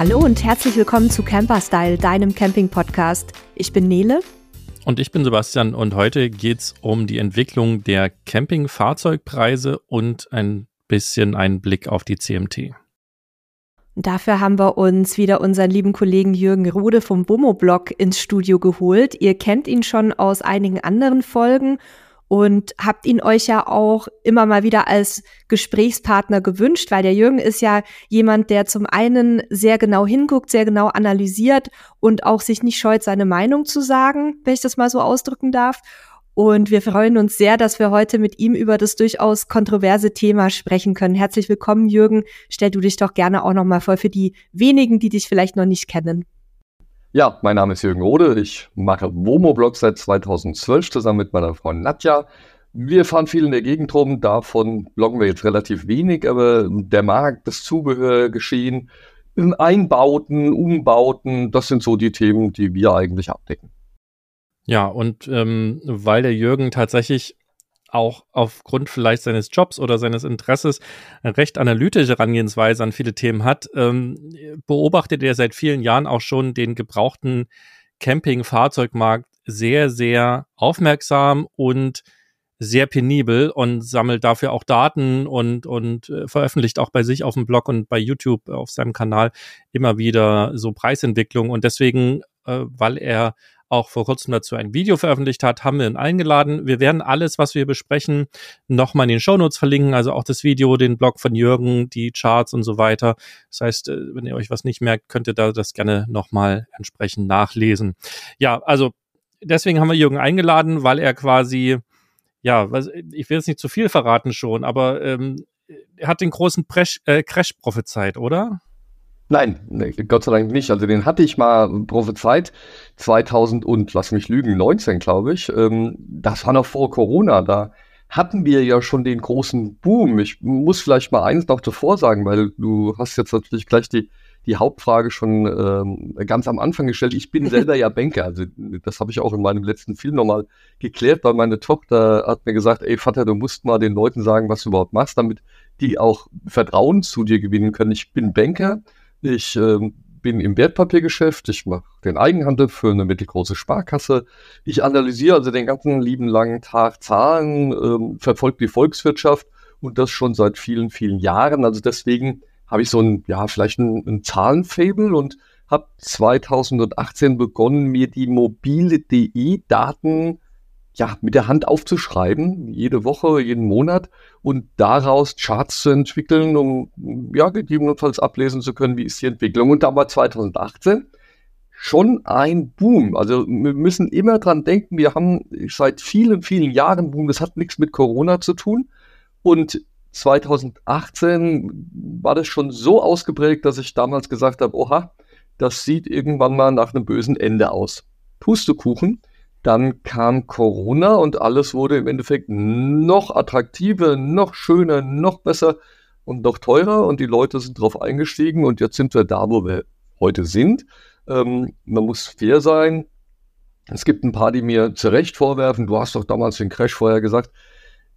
Hallo und herzlich willkommen zu Camperstyle, deinem Camping-Podcast. Ich bin Nele. Und ich bin Sebastian und heute geht es um die Entwicklung der Camping-Fahrzeugpreise und ein bisschen einen Blick auf die CMT. Dafür haben wir uns wieder unseren lieben Kollegen Jürgen Rude vom Bomo-Blog ins Studio geholt. Ihr kennt ihn schon aus einigen anderen Folgen und habt ihn euch ja auch immer mal wieder als Gesprächspartner gewünscht, weil der Jürgen ist ja jemand, der zum einen sehr genau hinguckt, sehr genau analysiert und auch sich nicht scheut, seine Meinung zu sagen, wenn ich das mal so ausdrücken darf. Und wir freuen uns sehr, dass wir heute mit ihm über das durchaus kontroverse Thema sprechen können. Herzlich willkommen, Jürgen. Stell du dich doch gerne auch nochmal vor für die wenigen, die dich vielleicht noch nicht kennen. Ja, mein Name ist Jürgen Rode. Ich mache Womo-Blog seit 2012 zusammen mit meiner Freundin Nadja. Wir fahren viel in der Gegend rum, davon bloggen wir jetzt relativ wenig, aber der Markt, das Zubehörgeschehen, Einbauten, Umbauten, das sind so die Themen, die wir eigentlich abdecken. Ja, und ähm, weil der Jürgen tatsächlich auch aufgrund vielleicht seines Jobs oder seines Interesses recht analytische Herangehensweise an viele Themen hat, ähm, beobachtet er seit vielen Jahren auch schon den gebrauchten Camping-Fahrzeugmarkt sehr, sehr aufmerksam und sehr penibel und sammelt dafür auch Daten und, und äh, veröffentlicht auch bei sich auf dem Blog und bei YouTube auf seinem Kanal immer wieder so Preisentwicklung. Und deswegen, äh, weil er auch vor kurzem dazu ein Video veröffentlicht hat, haben wir ihn eingeladen. Wir werden alles, was wir besprechen, nochmal in den Shownotes verlinken, also auch das Video, den Blog von Jürgen, die Charts und so weiter. Das heißt, äh, wenn ihr euch was nicht merkt, könnt ihr da das gerne nochmal entsprechend nachlesen. Ja, also deswegen haben wir Jürgen eingeladen, weil er quasi, ja, ich will jetzt nicht zu viel verraten schon, aber ähm, er hat den großen Crash, äh, Crash prophezeit, oder? Nein, nee, Gott sei Dank nicht. Also den hatte ich mal prophezeit, 2000 und, lass mich lügen, 19 glaube ich. Ähm, das war noch vor Corona, da hatten wir ja schon den großen Boom. Ich muss vielleicht mal eins noch davor sagen, weil du hast jetzt natürlich gleich die, die Hauptfrage schon ähm, ganz am Anfang gestellt. Ich bin selber ja Banker. Also das habe ich auch in meinem letzten Film nochmal geklärt, weil meine Tochter hat mir gesagt, ey Vater, du musst mal den Leuten sagen, was du überhaupt machst, damit die auch Vertrauen zu dir gewinnen können. Ich bin Banker ich ähm, bin im Wertpapiergeschäft, ich mache den Eigenhandel für eine mittelgroße Sparkasse. Ich analysiere also den ganzen lieben langen Tag Zahlen, ähm, verfolge die Volkswirtschaft und das schon seit vielen, vielen Jahren. Also deswegen habe ich so ein, ja, vielleicht ein, ein Zahlenfable und habe 2018 begonnen, mir die mobile DE-Daten ja, mit der Hand aufzuschreiben, jede Woche, jeden Monat und daraus Charts zu entwickeln, um ja, gegebenenfalls ablesen zu können, wie ist die Entwicklung. Und da war 2018 schon ein Boom. Also wir müssen immer dran denken, wir haben seit vielen, vielen Jahren Boom, das hat nichts mit Corona zu tun. Und 2018 war das schon so ausgeprägt, dass ich damals gesagt habe, oha, das sieht irgendwann mal nach einem bösen Ende aus. Pustekuchen. Dann kam Corona und alles wurde im Endeffekt noch attraktiver, noch schöner, noch besser und noch teurer und die Leute sind drauf eingestiegen und jetzt sind wir da, wo wir heute sind. Ähm, man muss fair sein. Es gibt ein paar, die mir zu Recht vorwerfen, du hast doch damals den Crash vorher gesagt.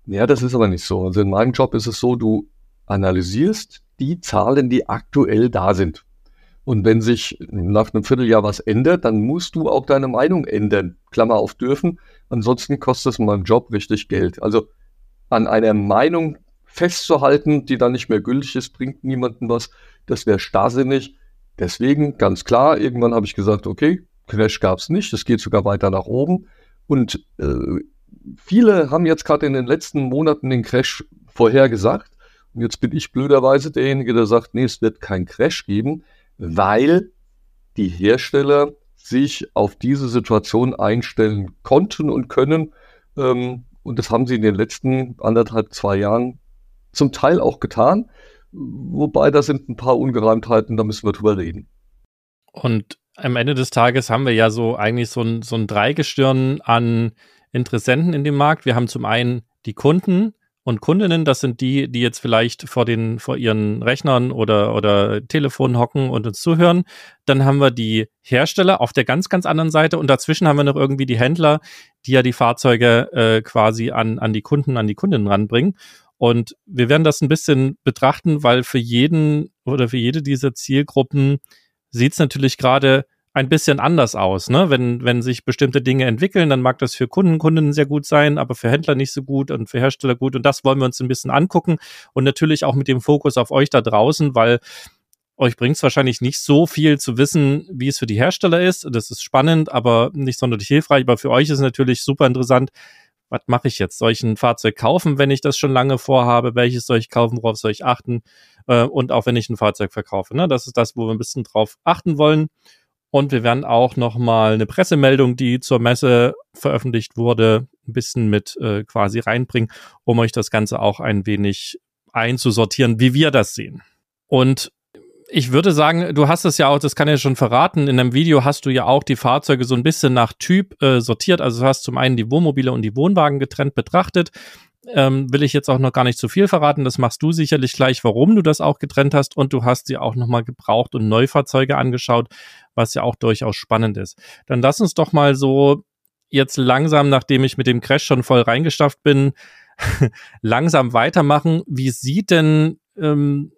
Ja, das ist aber nicht so. Also in meinem Job ist es so, du analysierst die Zahlen, die aktuell da sind. Und wenn sich nach einem Vierteljahr was ändert, dann musst du auch deine Meinung ändern. Klammer auf dürfen. Ansonsten kostet es in meinem Job richtig Geld. Also an einer Meinung festzuhalten, die dann nicht mehr gültig ist, bringt niemandem was. Das wäre starrsinnig. Deswegen ganz klar, irgendwann habe ich gesagt, okay, Crash gab es nicht. Es geht sogar weiter nach oben. Und äh, viele haben jetzt gerade in den letzten Monaten den Crash vorhergesagt. Und jetzt bin ich blöderweise derjenige, der sagt, nee, es wird keinen Crash geben weil die Hersteller sich auf diese Situation einstellen konnten und können. Ähm, und das haben sie in den letzten anderthalb, zwei Jahren zum Teil auch getan. Wobei da sind ein paar Ungereimtheiten, da müssen wir drüber reden. Und am Ende des Tages haben wir ja so eigentlich so ein, so ein Dreigestirn an Interessenten in dem Markt. Wir haben zum einen die Kunden, und Kundinnen, das sind die, die jetzt vielleicht vor den, vor ihren Rechnern oder, oder Telefonen hocken und uns zuhören. Dann haben wir die Hersteller auf der ganz, ganz anderen Seite und dazwischen haben wir noch irgendwie die Händler, die ja die Fahrzeuge äh, quasi an, an die Kunden, an die Kundinnen ranbringen. Und wir werden das ein bisschen betrachten, weil für jeden oder für jede dieser Zielgruppen sieht es natürlich gerade ein bisschen anders aus. Ne? Wenn, wenn sich bestimmte Dinge entwickeln, dann mag das für Kunden, Kunden sehr gut sein, aber für Händler nicht so gut und für Hersteller gut. Und das wollen wir uns ein bisschen angucken und natürlich auch mit dem Fokus auf euch da draußen, weil euch bringt es wahrscheinlich nicht so viel zu wissen, wie es für die Hersteller ist. Das ist spannend, aber nicht sonderlich hilfreich. Aber für euch ist natürlich super interessant. Was mache ich jetzt? Soll ich ein Fahrzeug kaufen, wenn ich das schon lange vorhabe? Welches soll ich kaufen? Worauf soll ich achten? Äh, und auch wenn ich ein Fahrzeug verkaufe. Ne? Das ist das, wo wir ein bisschen drauf achten wollen. Und wir werden auch nochmal eine Pressemeldung, die zur Messe veröffentlicht wurde, ein bisschen mit äh, quasi reinbringen, um euch das Ganze auch ein wenig einzusortieren, wie wir das sehen. Und ich würde sagen, du hast es ja auch, das kann ich ja schon verraten, in einem Video hast du ja auch die Fahrzeuge so ein bisschen nach Typ äh, sortiert. Also du hast zum einen die Wohnmobile und die Wohnwagen getrennt betrachtet. Ähm, will ich jetzt auch noch gar nicht zu viel verraten. Das machst du sicherlich gleich, warum du das auch getrennt hast. Und du hast dir auch nochmal gebraucht und Neufahrzeuge angeschaut, was ja auch durchaus spannend ist. Dann lass uns doch mal so jetzt langsam, nachdem ich mit dem Crash schon voll reingestafft bin, langsam weitermachen. Wie sieht denn, ähm,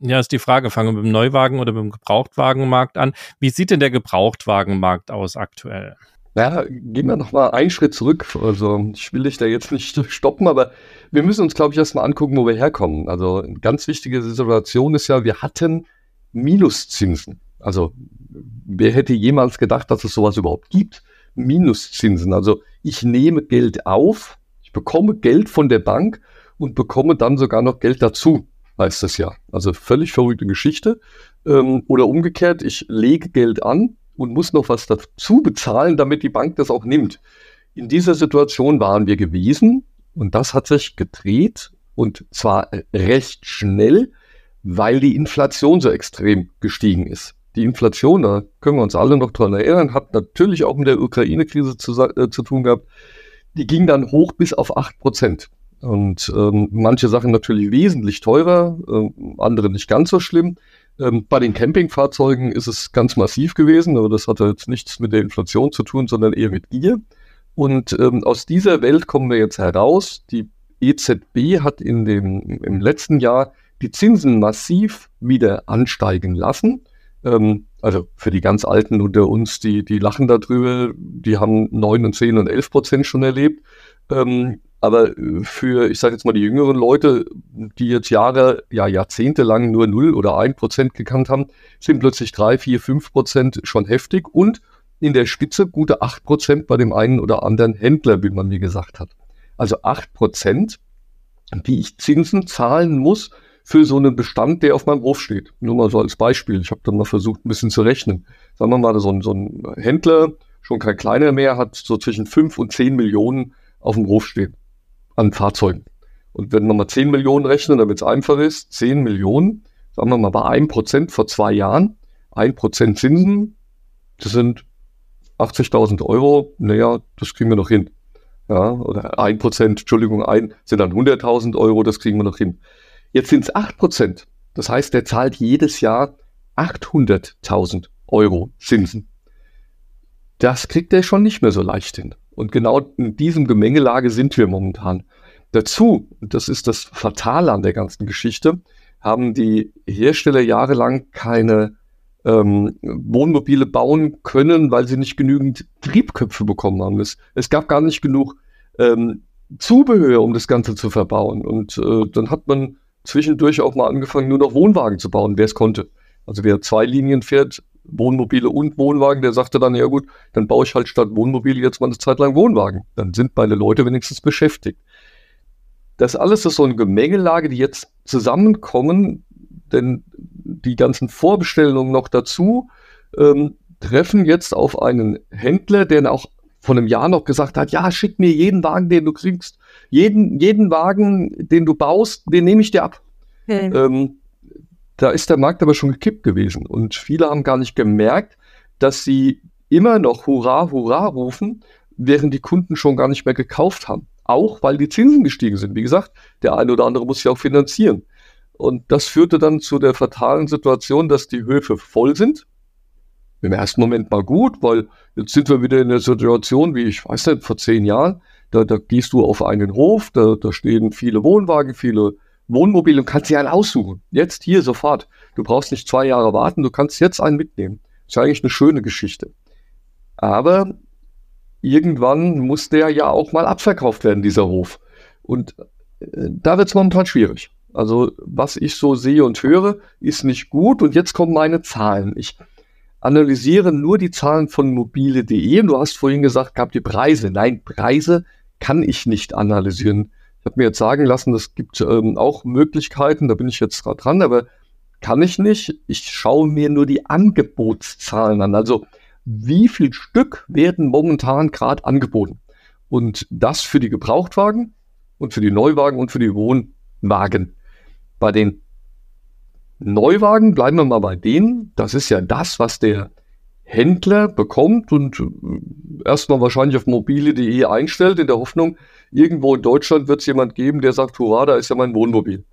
ja, ist die Frage, fangen wir mit dem Neuwagen oder mit dem Gebrauchtwagenmarkt an. Wie sieht denn der Gebrauchtwagenmarkt aus aktuell? Ja, gehen wir noch mal einen Schritt zurück. Also ich will dich da jetzt nicht stoppen, aber wir müssen uns, glaube ich, erstmal angucken, wo wir herkommen. Also eine ganz wichtige Situation ist ja, wir hatten Minuszinsen. Also wer hätte jemals gedacht, dass es sowas überhaupt gibt? Minuszinsen. Also ich nehme Geld auf, ich bekomme Geld von der Bank und bekomme dann sogar noch Geld dazu, heißt das ja. Also völlig verrückte Geschichte. Ähm, oder umgekehrt, ich lege Geld an und muss noch was dazu bezahlen, damit die Bank das auch nimmt. In dieser Situation waren wir gewesen und das hat sich gedreht und zwar recht schnell, weil die Inflation so extrem gestiegen ist die Inflation, da können wir uns alle noch dran erinnern, hat natürlich auch mit der Ukraine-Krise zu, äh, zu, tun gehabt. Die ging dann hoch bis auf 8 Prozent. Und ähm, manche Sachen natürlich wesentlich teurer, äh, andere nicht ganz so schlimm. Ähm, bei den Campingfahrzeugen ist es ganz massiv gewesen, aber das hatte jetzt nichts mit der Inflation zu tun, sondern eher mit Gier. Und ähm, aus dieser Welt kommen wir jetzt heraus. Die EZB hat in dem, im letzten Jahr die Zinsen massiv wieder ansteigen lassen. Ähm, also für die ganz Alten unter uns, die, die lachen darüber, die haben 9 und 10 und 11 Prozent schon erlebt. Ähm, aber für, ich sage jetzt mal, die jüngeren Leute, die jetzt Jahre, ja Jahrzehnte lang nur 0 oder 1 Prozent gekannt haben, sind plötzlich 3, 4, 5 Prozent schon heftig und in der Spitze gute 8 Prozent bei dem einen oder anderen Händler, wie man mir gesagt hat. Also 8 Prozent, die ich Zinsen zahlen muss, für so einen Bestand, der auf meinem Hof steht. Nur mal so als Beispiel. Ich habe dann mal versucht, ein bisschen zu rechnen. Sagen wir mal, so ein, so ein Händler, schon kein kleiner mehr, hat so zwischen 5 und 10 Millionen auf dem Hof stehen an Fahrzeugen. Und wenn wir mal 10 Millionen rechnen, damit es einfach ist, 10 Millionen, sagen wir mal bei 1% vor zwei Jahren, 1% Zinsen, das sind 80.000 Euro, naja, das kriegen wir noch hin. Ja, oder 1%, Entschuldigung, ein, sind dann 100.000 Euro, das kriegen wir noch hin. Jetzt sind es 8%. Das heißt, der zahlt jedes Jahr 800.000 Euro Zinsen. Das kriegt er schon nicht mehr so leicht hin. Und genau in diesem Gemengelage sind wir momentan. Dazu, und das ist das Fatale an der ganzen Geschichte, haben die Hersteller jahrelang keine ähm, Wohnmobile bauen können, weil sie nicht genügend Triebköpfe bekommen haben. Es, es gab gar nicht genug ähm, Zubehör, um das Ganze zu verbauen. Und äh, dann hat man zwischendurch auch mal angefangen, nur noch Wohnwagen zu bauen, wer es konnte. Also wer zwei Linien fährt, Wohnmobile und Wohnwagen, der sagte dann, ja gut, dann baue ich halt statt Wohnmobile jetzt mal eine Zeit lang Wohnwagen. Dann sind meine Leute wenigstens beschäftigt. Das alles ist so eine Gemengelage, die jetzt zusammenkommen, denn die ganzen Vorbestellungen noch dazu ähm, treffen jetzt auf einen Händler, der auch vor einem Jahr noch gesagt hat, ja, schick mir jeden Wagen, den du kriegst. Jeden, jeden Wagen, den du baust, den nehme ich dir ab. Okay. Ähm, da ist der Markt aber schon gekippt gewesen. Und viele haben gar nicht gemerkt, dass sie immer noch Hurra, Hurra rufen, während die Kunden schon gar nicht mehr gekauft haben. Auch weil die Zinsen gestiegen sind. Wie gesagt, der eine oder andere muss sich auch finanzieren. Und das führte dann zu der fatalen Situation, dass die Höfe voll sind im ersten Moment mal gut, weil jetzt sind wir wieder in der Situation, wie ich weiß nicht, vor zehn Jahren. Da, da gehst du auf einen Hof, da, da stehen viele Wohnwagen, viele Wohnmobil und kannst dir einen aussuchen. Jetzt hier sofort. Du brauchst nicht zwei Jahre warten, du kannst jetzt einen mitnehmen. Das ist eigentlich eine schöne Geschichte. Aber irgendwann muss der ja auch mal abverkauft werden, dieser Hof. Und äh, da wird es momentan schwierig. Also was ich so sehe und höre, ist nicht gut. Und jetzt kommen meine Zahlen. Ich analysiere nur die Zahlen von mobile.de. Du hast vorhin gesagt, gab die Preise. Nein, Preise kann ich nicht analysieren. Habe mir jetzt sagen lassen, es gibt ähm, auch Möglichkeiten, da bin ich jetzt gerade dran, aber kann ich nicht. Ich schaue mir nur die Angebotszahlen an. Also wie viel Stück werden momentan gerade angeboten? Und das für die Gebrauchtwagen und für die Neuwagen und für die Wohnwagen. Bei den Neuwagen bleiben wir mal bei denen. Das ist ja das, was der Händler bekommt und äh, erstmal wahrscheinlich auf mobile.de einstellt, in der Hoffnung, irgendwo in Deutschland wird es jemand geben, der sagt, hurra, da ist ja mein Wohnmobil.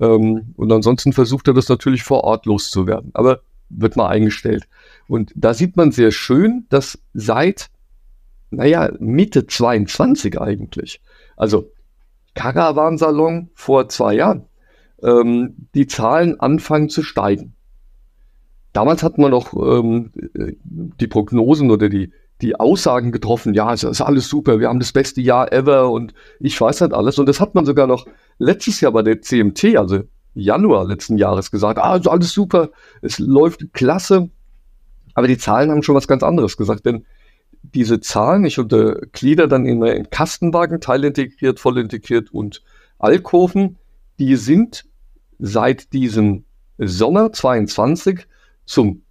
Ähm, und ansonsten versucht er das natürlich vor Ort loszuwerden, aber wird mal eingestellt. Und da sieht man sehr schön, dass seit, naja, Mitte 22 eigentlich, also Caravansalon vor zwei Jahren, ähm, die Zahlen anfangen zu steigen. Damals hat man noch ähm, die Prognosen oder die, die Aussagen getroffen, ja, es ist alles super, wir haben das beste Jahr ever und ich weiß nicht alles. Und das hat man sogar noch letztes Jahr bei der CMT, also Januar letzten Jahres gesagt, ah, also alles super, es läuft klasse. Aber die Zahlen haben schon was ganz anderes gesagt, denn diese Zahlen, ich unterglieder dann in, in Kastenwagen, teilintegriert, vollintegriert und Alkoven, die sind seit diesem Sommer 22 zum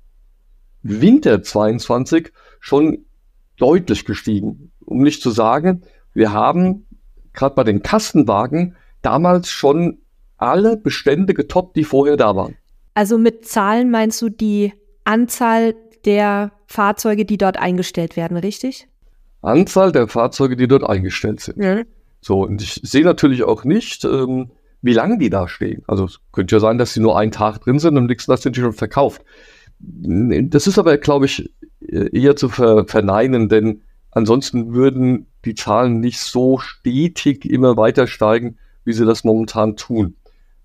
Winter 22 schon deutlich gestiegen. Um nicht zu sagen, wir haben gerade bei den Kastenwagen damals schon alle Bestände getoppt, die vorher da waren. Also mit Zahlen meinst du die Anzahl der Fahrzeuge, die dort eingestellt werden, richtig? Anzahl der Fahrzeuge, die dort eingestellt sind. Ja. So, und ich sehe natürlich auch nicht, ähm, wie lange die da stehen. Also es könnte ja sein, dass sie nur einen Tag drin sind und am nächsten Tag sind die schon verkauft. Das ist aber, glaube ich, eher zu ver verneinen, denn ansonsten würden die Zahlen nicht so stetig immer weiter steigen, wie sie das momentan tun.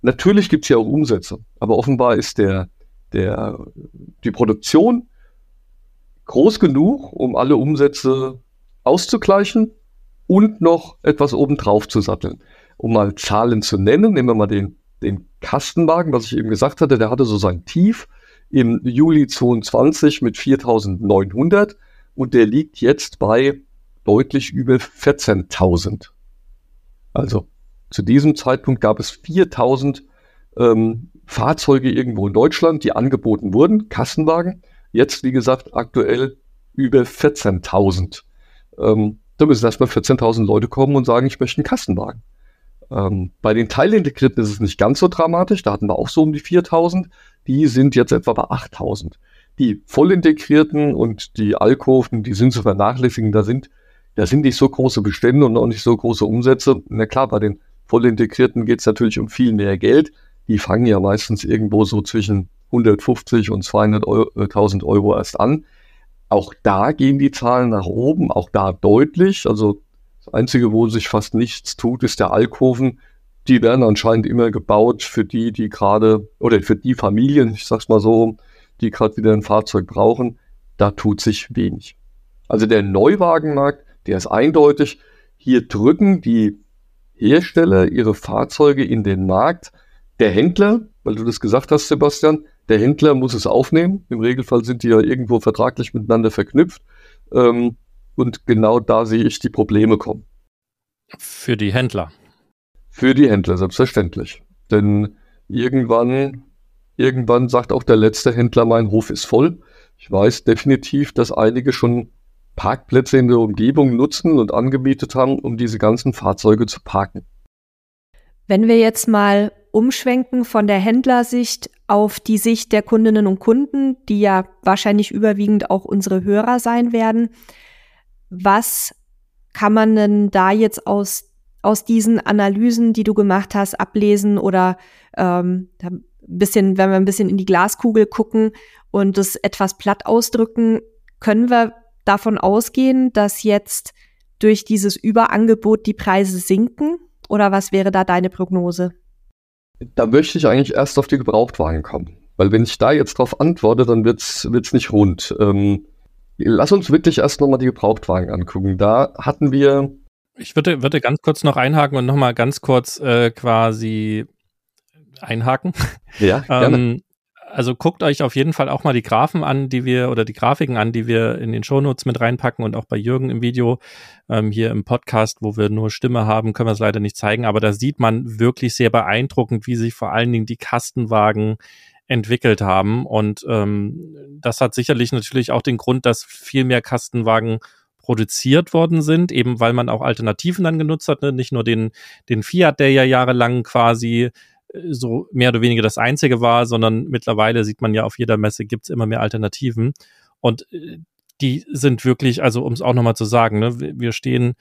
Natürlich gibt es ja auch Umsätze, aber offenbar ist der, der, die Produktion groß genug, um alle Umsätze auszugleichen und noch etwas obendrauf zu satteln um mal Zahlen zu nennen, nehmen wir mal den, den Kastenwagen, was ich eben gesagt hatte, der hatte so sein Tief im Juli 22 mit 4900 und der liegt jetzt bei deutlich über 14.000. Also zu diesem Zeitpunkt gab es 4000 ähm, Fahrzeuge irgendwo in Deutschland, die angeboten wurden, Kassenwagen. Jetzt, wie gesagt, aktuell über 14.000. Ähm, da müssen erstmal 14.000 Leute kommen und sagen, ich möchte einen Kassenwagen. Ähm, bei den Teilintegrierten ist es nicht ganz so dramatisch. Da hatten wir auch so um die 4000. Die sind jetzt etwa bei 8000. Die vollintegrierten und die Alkoven, die sind zu vernachlässigen. Da sind, da sind nicht so große Bestände und auch nicht so große Umsätze. Na klar, bei den vollintegrierten geht es natürlich um viel mehr Geld. Die fangen ja meistens irgendwo so zwischen 150 und 200.000 Euro, Euro erst an. Auch da gehen die Zahlen nach oben, auch da deutlich. Also Einzige, wo sich fast nichts tut, ist der Alkoven. Die werden anscheinend immer gebaut für die, die gerade, oder für die Familien, ich sag's mal so, die gerade wieder ein Fahrzeug brauchen. Da tut sich wenig. Also der Neuwagenmarkt, der ist eindeutig. Hier drücken die Hersteller ihre Fahrzeuge in den Markt. Der Händler, weil du das gesagt hast, Sebastian, der Händler muss es aufnehmen. Im Regelfall sind die ja irgendwo vertraglich miteinander verknüpft. Ähm, und genau da sehe ich die Probleme kommen. Für die Händler. Für die Händler, selbstverständlich. Denn irgendwann, irgendwann sagt auch der letzte Händler, mein Hof ist voll. Ich weiß definitiv, dass einige schon Parkplätze in der Umgebung nutzen und angemietet haben, um diese ganzen Fahrzeuge zu parken. Wenn wir jetzt mal umschwenken von der Händlersicht auf die Sicht der Kundinnen und Kunden, die ja wahrscheinlich überwiegend auch unsere Hörer sein werden, was kann man denn da jetzt aus, aus diesen Analysen, die du gemacht hast, ablesen oder ähm, ein bisschen, wenn wir ein bisschen in die Glaskugel gucken und das etwas platt ausdrücken, können wir davon ausgehen, dass jetzt durch dieses Überangebot die Preise sinken? Oder was wäre da deine Prognose? Da möchte ich eigentlich erst auf die Gebrauchtwagen kommen. Weil wenn ich da jetzt drauf antworte, dann wird's wird's nicht rund. Ähm, lass uns wirklich erst nochmal die Gebrauchtwagen angucken. Da hatten wir. Ich würde, würde ganz kurz noch einhaken und nochmal ganz kurz äh, quasi einhaken. Ja, gerne. ähm, also guckt euch auf jeden Fall auch mal die Graphen an, die wir oder die Grafiken an, die wir in den Shownotes mit reinpacken und auch bei Jürgen im Video. Ähm, hier im Podcast, wo wir nur Stimme haben, können wir es leider nicht zeigen, aber da sieht man wirklich sehr beeindruckend, wie sich vor allen Dingen die Kastenwagen entwickelt haben. Und ähm, das hat sicherlich natürlich auch den Grund, dass viel mehr Kastenwagen produziert worden sind, eben weil man auch Alternativen dann genutzt hat, ne? nicht nur den, den Fiat, der ja jahrelang quasi äh, so mehr oder weniger das einzige war, sondern mittlerweile sieht man ja auf jeder Messe gibt's immer mehr Alternativen. Und äh, die sind wirklich, also um es auch nochmal zu sagen, ne, wir stehen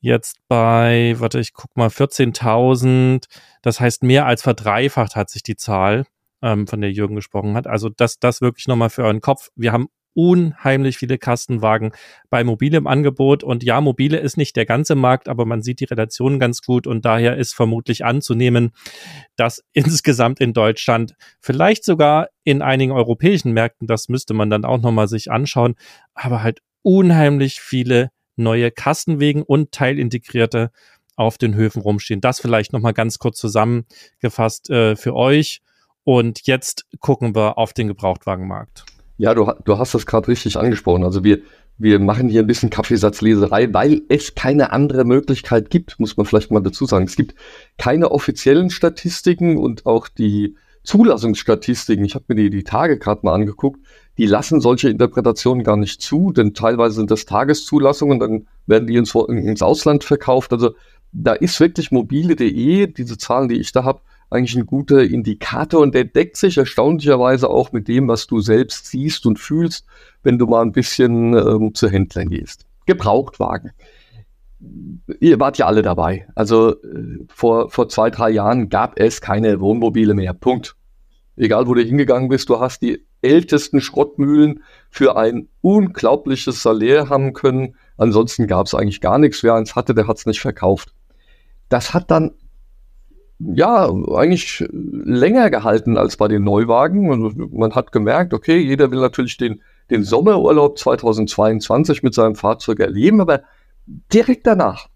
jetzt bei, warte, ich guck mal, 14.000. Das heißt, mehr als verdreifacht hat sich die Zahl ähm, von der Jürgen gesprochen hat. Also das, das wirklich nochmal für euren Kopf. Wir haben unheimlich viele Kastenwagen bei Mobile im Angebot. Und ja, Mobile ist nicht der ganze Markt, aber man sieht die Relation ganz gut und daher ist vermutlich anzunehmen, dass insgesamt in Deutschland, vielleicht sogar in einigen europäischen Märkten, das müsste man dann auch nochmal sich anschauen, aber halt unheimlich viele neue Kastenwegen und teilintegrierte auf den Höfen rumstehen. Das vielleicht nochmal ganz kurz zusammengefasst äh, für euch. Und jetzt gucken wir auf den Gebrauchtwagenmarkt. Ja, du, du hast das gerade richtig angesprochen. Also wir, wir machen hier ein bisschen Kaffeesatzleserei, weil es keine andere Möglichkeit gibt, muss man vielleicht mal dazu sagen. Es gibt keine offiziellen Statistiken und auch die Zulassungsstatistiken, ich habe mir die, die Tage gerade mal angeguckt, die lassen solche Interpretationen gar nicht zu, denn teilweise sind das Tageszulassungen, dann werden die ins, ins Ausland verkauft. Also da ist wirklich mobile.de, diese Zahlen, die ich da habe, eigentlich ein guter Indikator und der deckt sich erstaunlicherweise auch mit dem, was du selbst siehst und fühlst, wenn du mal ein bisschen ähm, zu Händlern gehst. Gebrauchtwagen. Ihr wart ja alle dabei. Also äh, vor, vor zwei, drei Jahren gab es keine Wohnmobile mehr. Punkt. Egal, wo du hingegangen bist, du hast die ältesten Schrottmühlen für ein unglaubliches Salär haben können. Ansonsten gab es eigentlich gar nichts. Wer eins hatte, der hat es nicht verkauft. Das hat dann ja, eigentlich länger gehalten als bei den Neuwagen. Und man hat gemerkt, okay, jeder will natürlich den, den Sommerurlaub 2022 mit seinem Fahrzeug erleben, aber direkt danach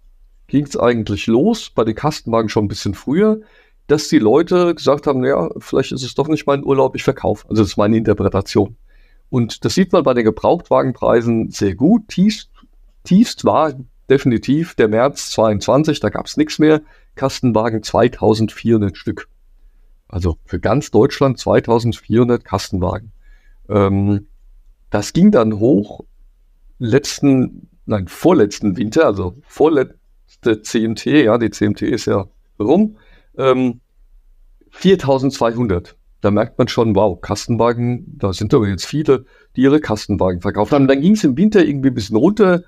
ging es eigentlich los, bei den Kastenwagen schon ein bisschen früher, dass die Leute gesagt haben, ja, vielleicht ist es doch nicht mein Urlaub, ich verkaufe. Also das ist meine Interpretation. Und das sieht man bei den Gebrauchtwagenpreisen sehr gut. Tiefst, tiefst war definitiv der März 22, da gab es nichts mehr. Kastenwagen 2400 Stück. Also für ganz Deutschland 2400 Kastenwagen. Ähm, das ging dann hoch letzten, nein, vorletzten Winter, also vorletzte CMT, ja, die CMT ist ja rum, ähm, 4200. Da merkt man schon, wow, Kastenwagen, da sind aber jetzt viele, die ihre Kastenwagen verkauft haben. Dann ging es im Winter irgendwie ein bisschen runter.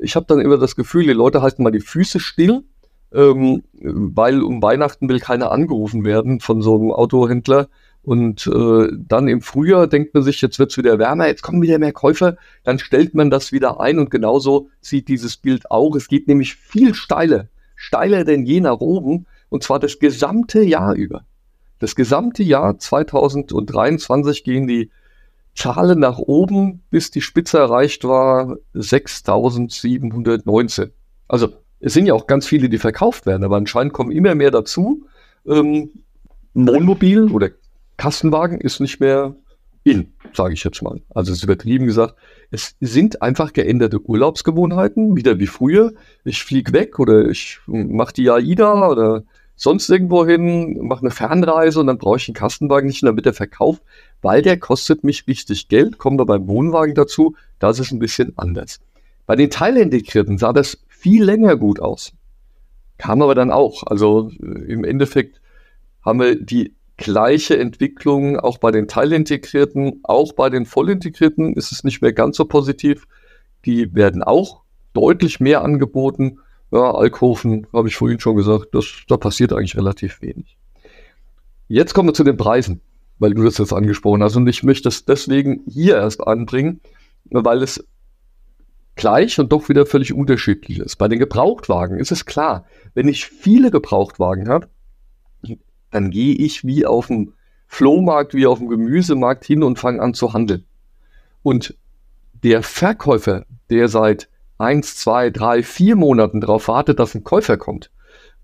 Ich habe dann immer das Gefühl, die Leute halten mal die Füße still ähm, weil um Weihnachten will keiner angerufen werden von so einem Autohändler. Und äh, dann im Frühjahr denkt man sich, jetzt wird es wieder wärmer, jetzt kommen wieder mehr Käufer, dann stellt man das wieder ein und genauso sieht dieses Bild auch. Es geht nämlich viel steiler, steiler denn je nach oben und zwar das gesamte Jahr über. Das gesamte Jahr 2023 gehen die Zahlen nach oben, bis die Spitze erreicht war 6719. Also es sind ja auch ganz viele, die verkauft werden, aber anscheinend kommen immer mehr dazu. Ähm, Wohnmobil oder Kastenwagen ist nicht mehr in, sage ich jetzt mal. Also es ist übertrieben gesagt. Es sind einfach geänderte Urlaubsgewohnheiten, wieder wie früher. Ich fliege weg oder ich mache die AIDA oder sonst irgendwo hin, mache eine Fernreise und dann brauche ich einen Kastenwagen nicht, damit er verkauft, weil der kostet mich richtig Geld. Kommen wir beim Wohnwagen dazu, das ist ein bisschen anders. Bei den Teilintegrierten sah das viel länger gut aus. Kam aber dann auch. Also äh, im Endeffekt haben wir die gleiche Entwicklung auch bei den Teilintegrierten, auch bei den Vollintegrierten ist es nicht mehr ganz so positiv. Die werden auch deutlich mehr angeboten. Ja, Alkoven, habe ich vorhin schon gesagt, das, da passiert eigentlich relativ wenig. Jetzt kommen wir zu den Preisen, weil du das jetzt angesprochen hast. Und ich möchte das deswegen hier erst anbringen, weil es gleich und doch wieder völlig unterschiedlich ist. Bei den Gebrauchtwagen ist es klar, wenn ich viele Gebrauchtwagen habe, dann gehe ich wie auf dem Flohmarkt, wie auf dem Gemüsemarkt hin und fange an zu handeln. Und der Verkäufer, der seit eins, zwei, drei, vier Monaten darauf wartet, dass ein Käufer kommt,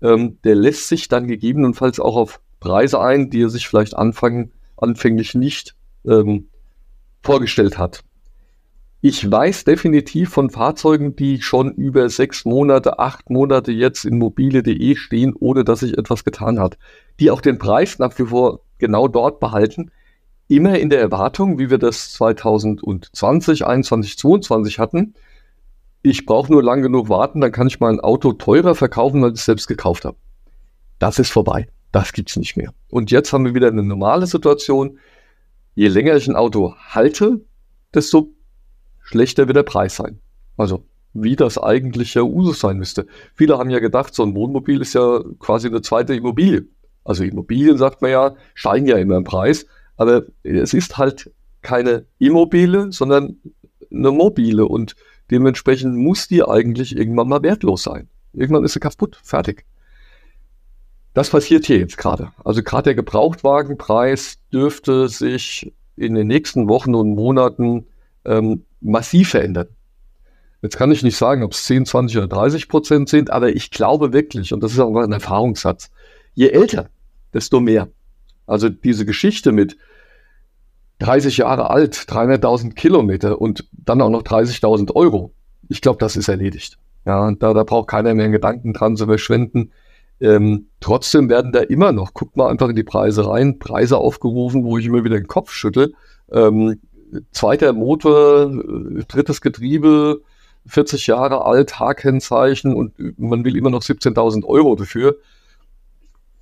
ähm, der lässt sich dann gegebenenfalls auch auf Preise ein, die er sich vielleicht anfangen, anfänglich nicht ähm, vorgestellt hat. Ich weiß definitiv von Fahrzeugen, die schon über sechs Monate, acht Monate jetzt in mobile.de stehen, ohne dass sich etwas getan hat, die auch den Preis nach wie vor genau dort behalten, immer in der Erwartung, wie wir das 2020, 21, 22 hatten, ich brauche nur lang genug warten, dann kann ich mein Auto teurer verkaufen, weil ich es selbst gekauft habe. Das ist vorbei. Das gibt es nicht mehr. Und jetzt haben wir wieder eine normale Situation. Je länger ich ein Auto halte, desto schlechter wird der Preis sein. Also wie das eigentlich ja Usus sein müsste. Viele haben ja gedacht, so ein Wohnmobil ist ja quasi eine zweite Immobilie. Also Immobilien, sagt man ja, steigen ja immer im Preis. Aber es ist halt keine Immobile, sondern eine mobile. Und dementsprechend muss die eigentlich irgendwann mal wertlos sein. Irgendwann ist sie kaputt, fertig. Das passiert hier jetzt gerade. Also gerade der Gebrauchtwagenpreis dürfte sich in den nächsten Wochen und Monaten ähm, massiv verändern. Jetzt kann ich nicht sagen, ob es 10, 20 oder 30 Prozent sind, aber ich glaube wirklich, und das ist auch ein Erfahrungssatz, je älter, desto mehr. Also diese Geschichte mit 30 Jahre alt, 300.000 Kilometer und dann auch noch 30.000 Euro, ich glaube, das ist erledigt. Ja, da, da braucht keiner mehr Gedanken dran zu verschwenden. Ähm, trotzdem werden da immer noch, guckt mal einfach in die Preise rein, Preise aufgerufen, wo ich immer wieder den Kopf schüttel. Ähm, zweiter Motor, äh, drittes Getriebe, 40 Jahre alt, H-Kennzeichen und man will immer noch 17.000 Euro dafür.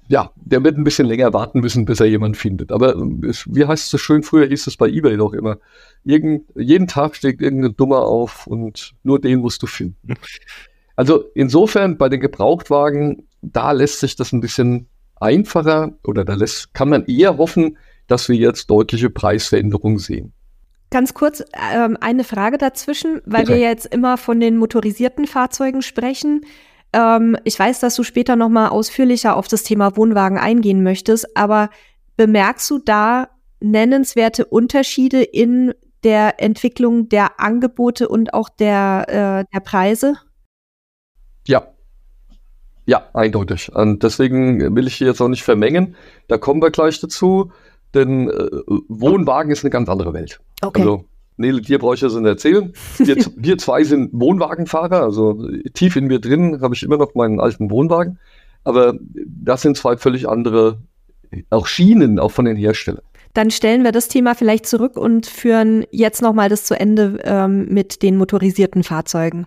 Ja, der wird ein bisschen länger warten müssen, bis er jemand findet. Aber wie heißt es so schön, früher hieß es bei eBay doch immer, Irgend, jeden Tag steht irgendein Dummer auf und nur den musst du finden. Also insofern bei den Gebrauchtwagen, da lässt sich das ein bisschen einfacher oder da lässt, kann man eher hoffen, dass wir jetzt deutliche Preisveränderungen sehen. Ganz kurz ähm, eine Frage dazwischen, weil Bitte. wir jetzt immer von den motorisierten Fahrzeugen sprechen. Ähm, ich weiß, dass du später noch mal ausführlicher auf das Thema Wohnwagen eingehen möchtest, aber bemerkst du da nennenswerte Unterschiede in der Entwicklung der Angebote und auch der, äh, der Preise? Ja. Ja, eindeutig. Und deswegen will ich hier jetzt auch nicht vermengen. Da kommen wir gleich dazu. Denn äh, Wohnwagen ist eine ganz andere Welt. Okay. Also, Nele, dir brauche ich das nicht erzählen. Wir, wir zwei sind Wohnwagenfahrer, also tief in mir drin habe ich immer noch meinen alten Wohnwagen. Aber das sind zwei völlig andere, auch Schienen, auch von den Herstellern. Dann stellen wir das Thema vielleicht zurück und führen jetzt nochmal das zu Ende ähm, mit den motorisierten Fahrzeugen.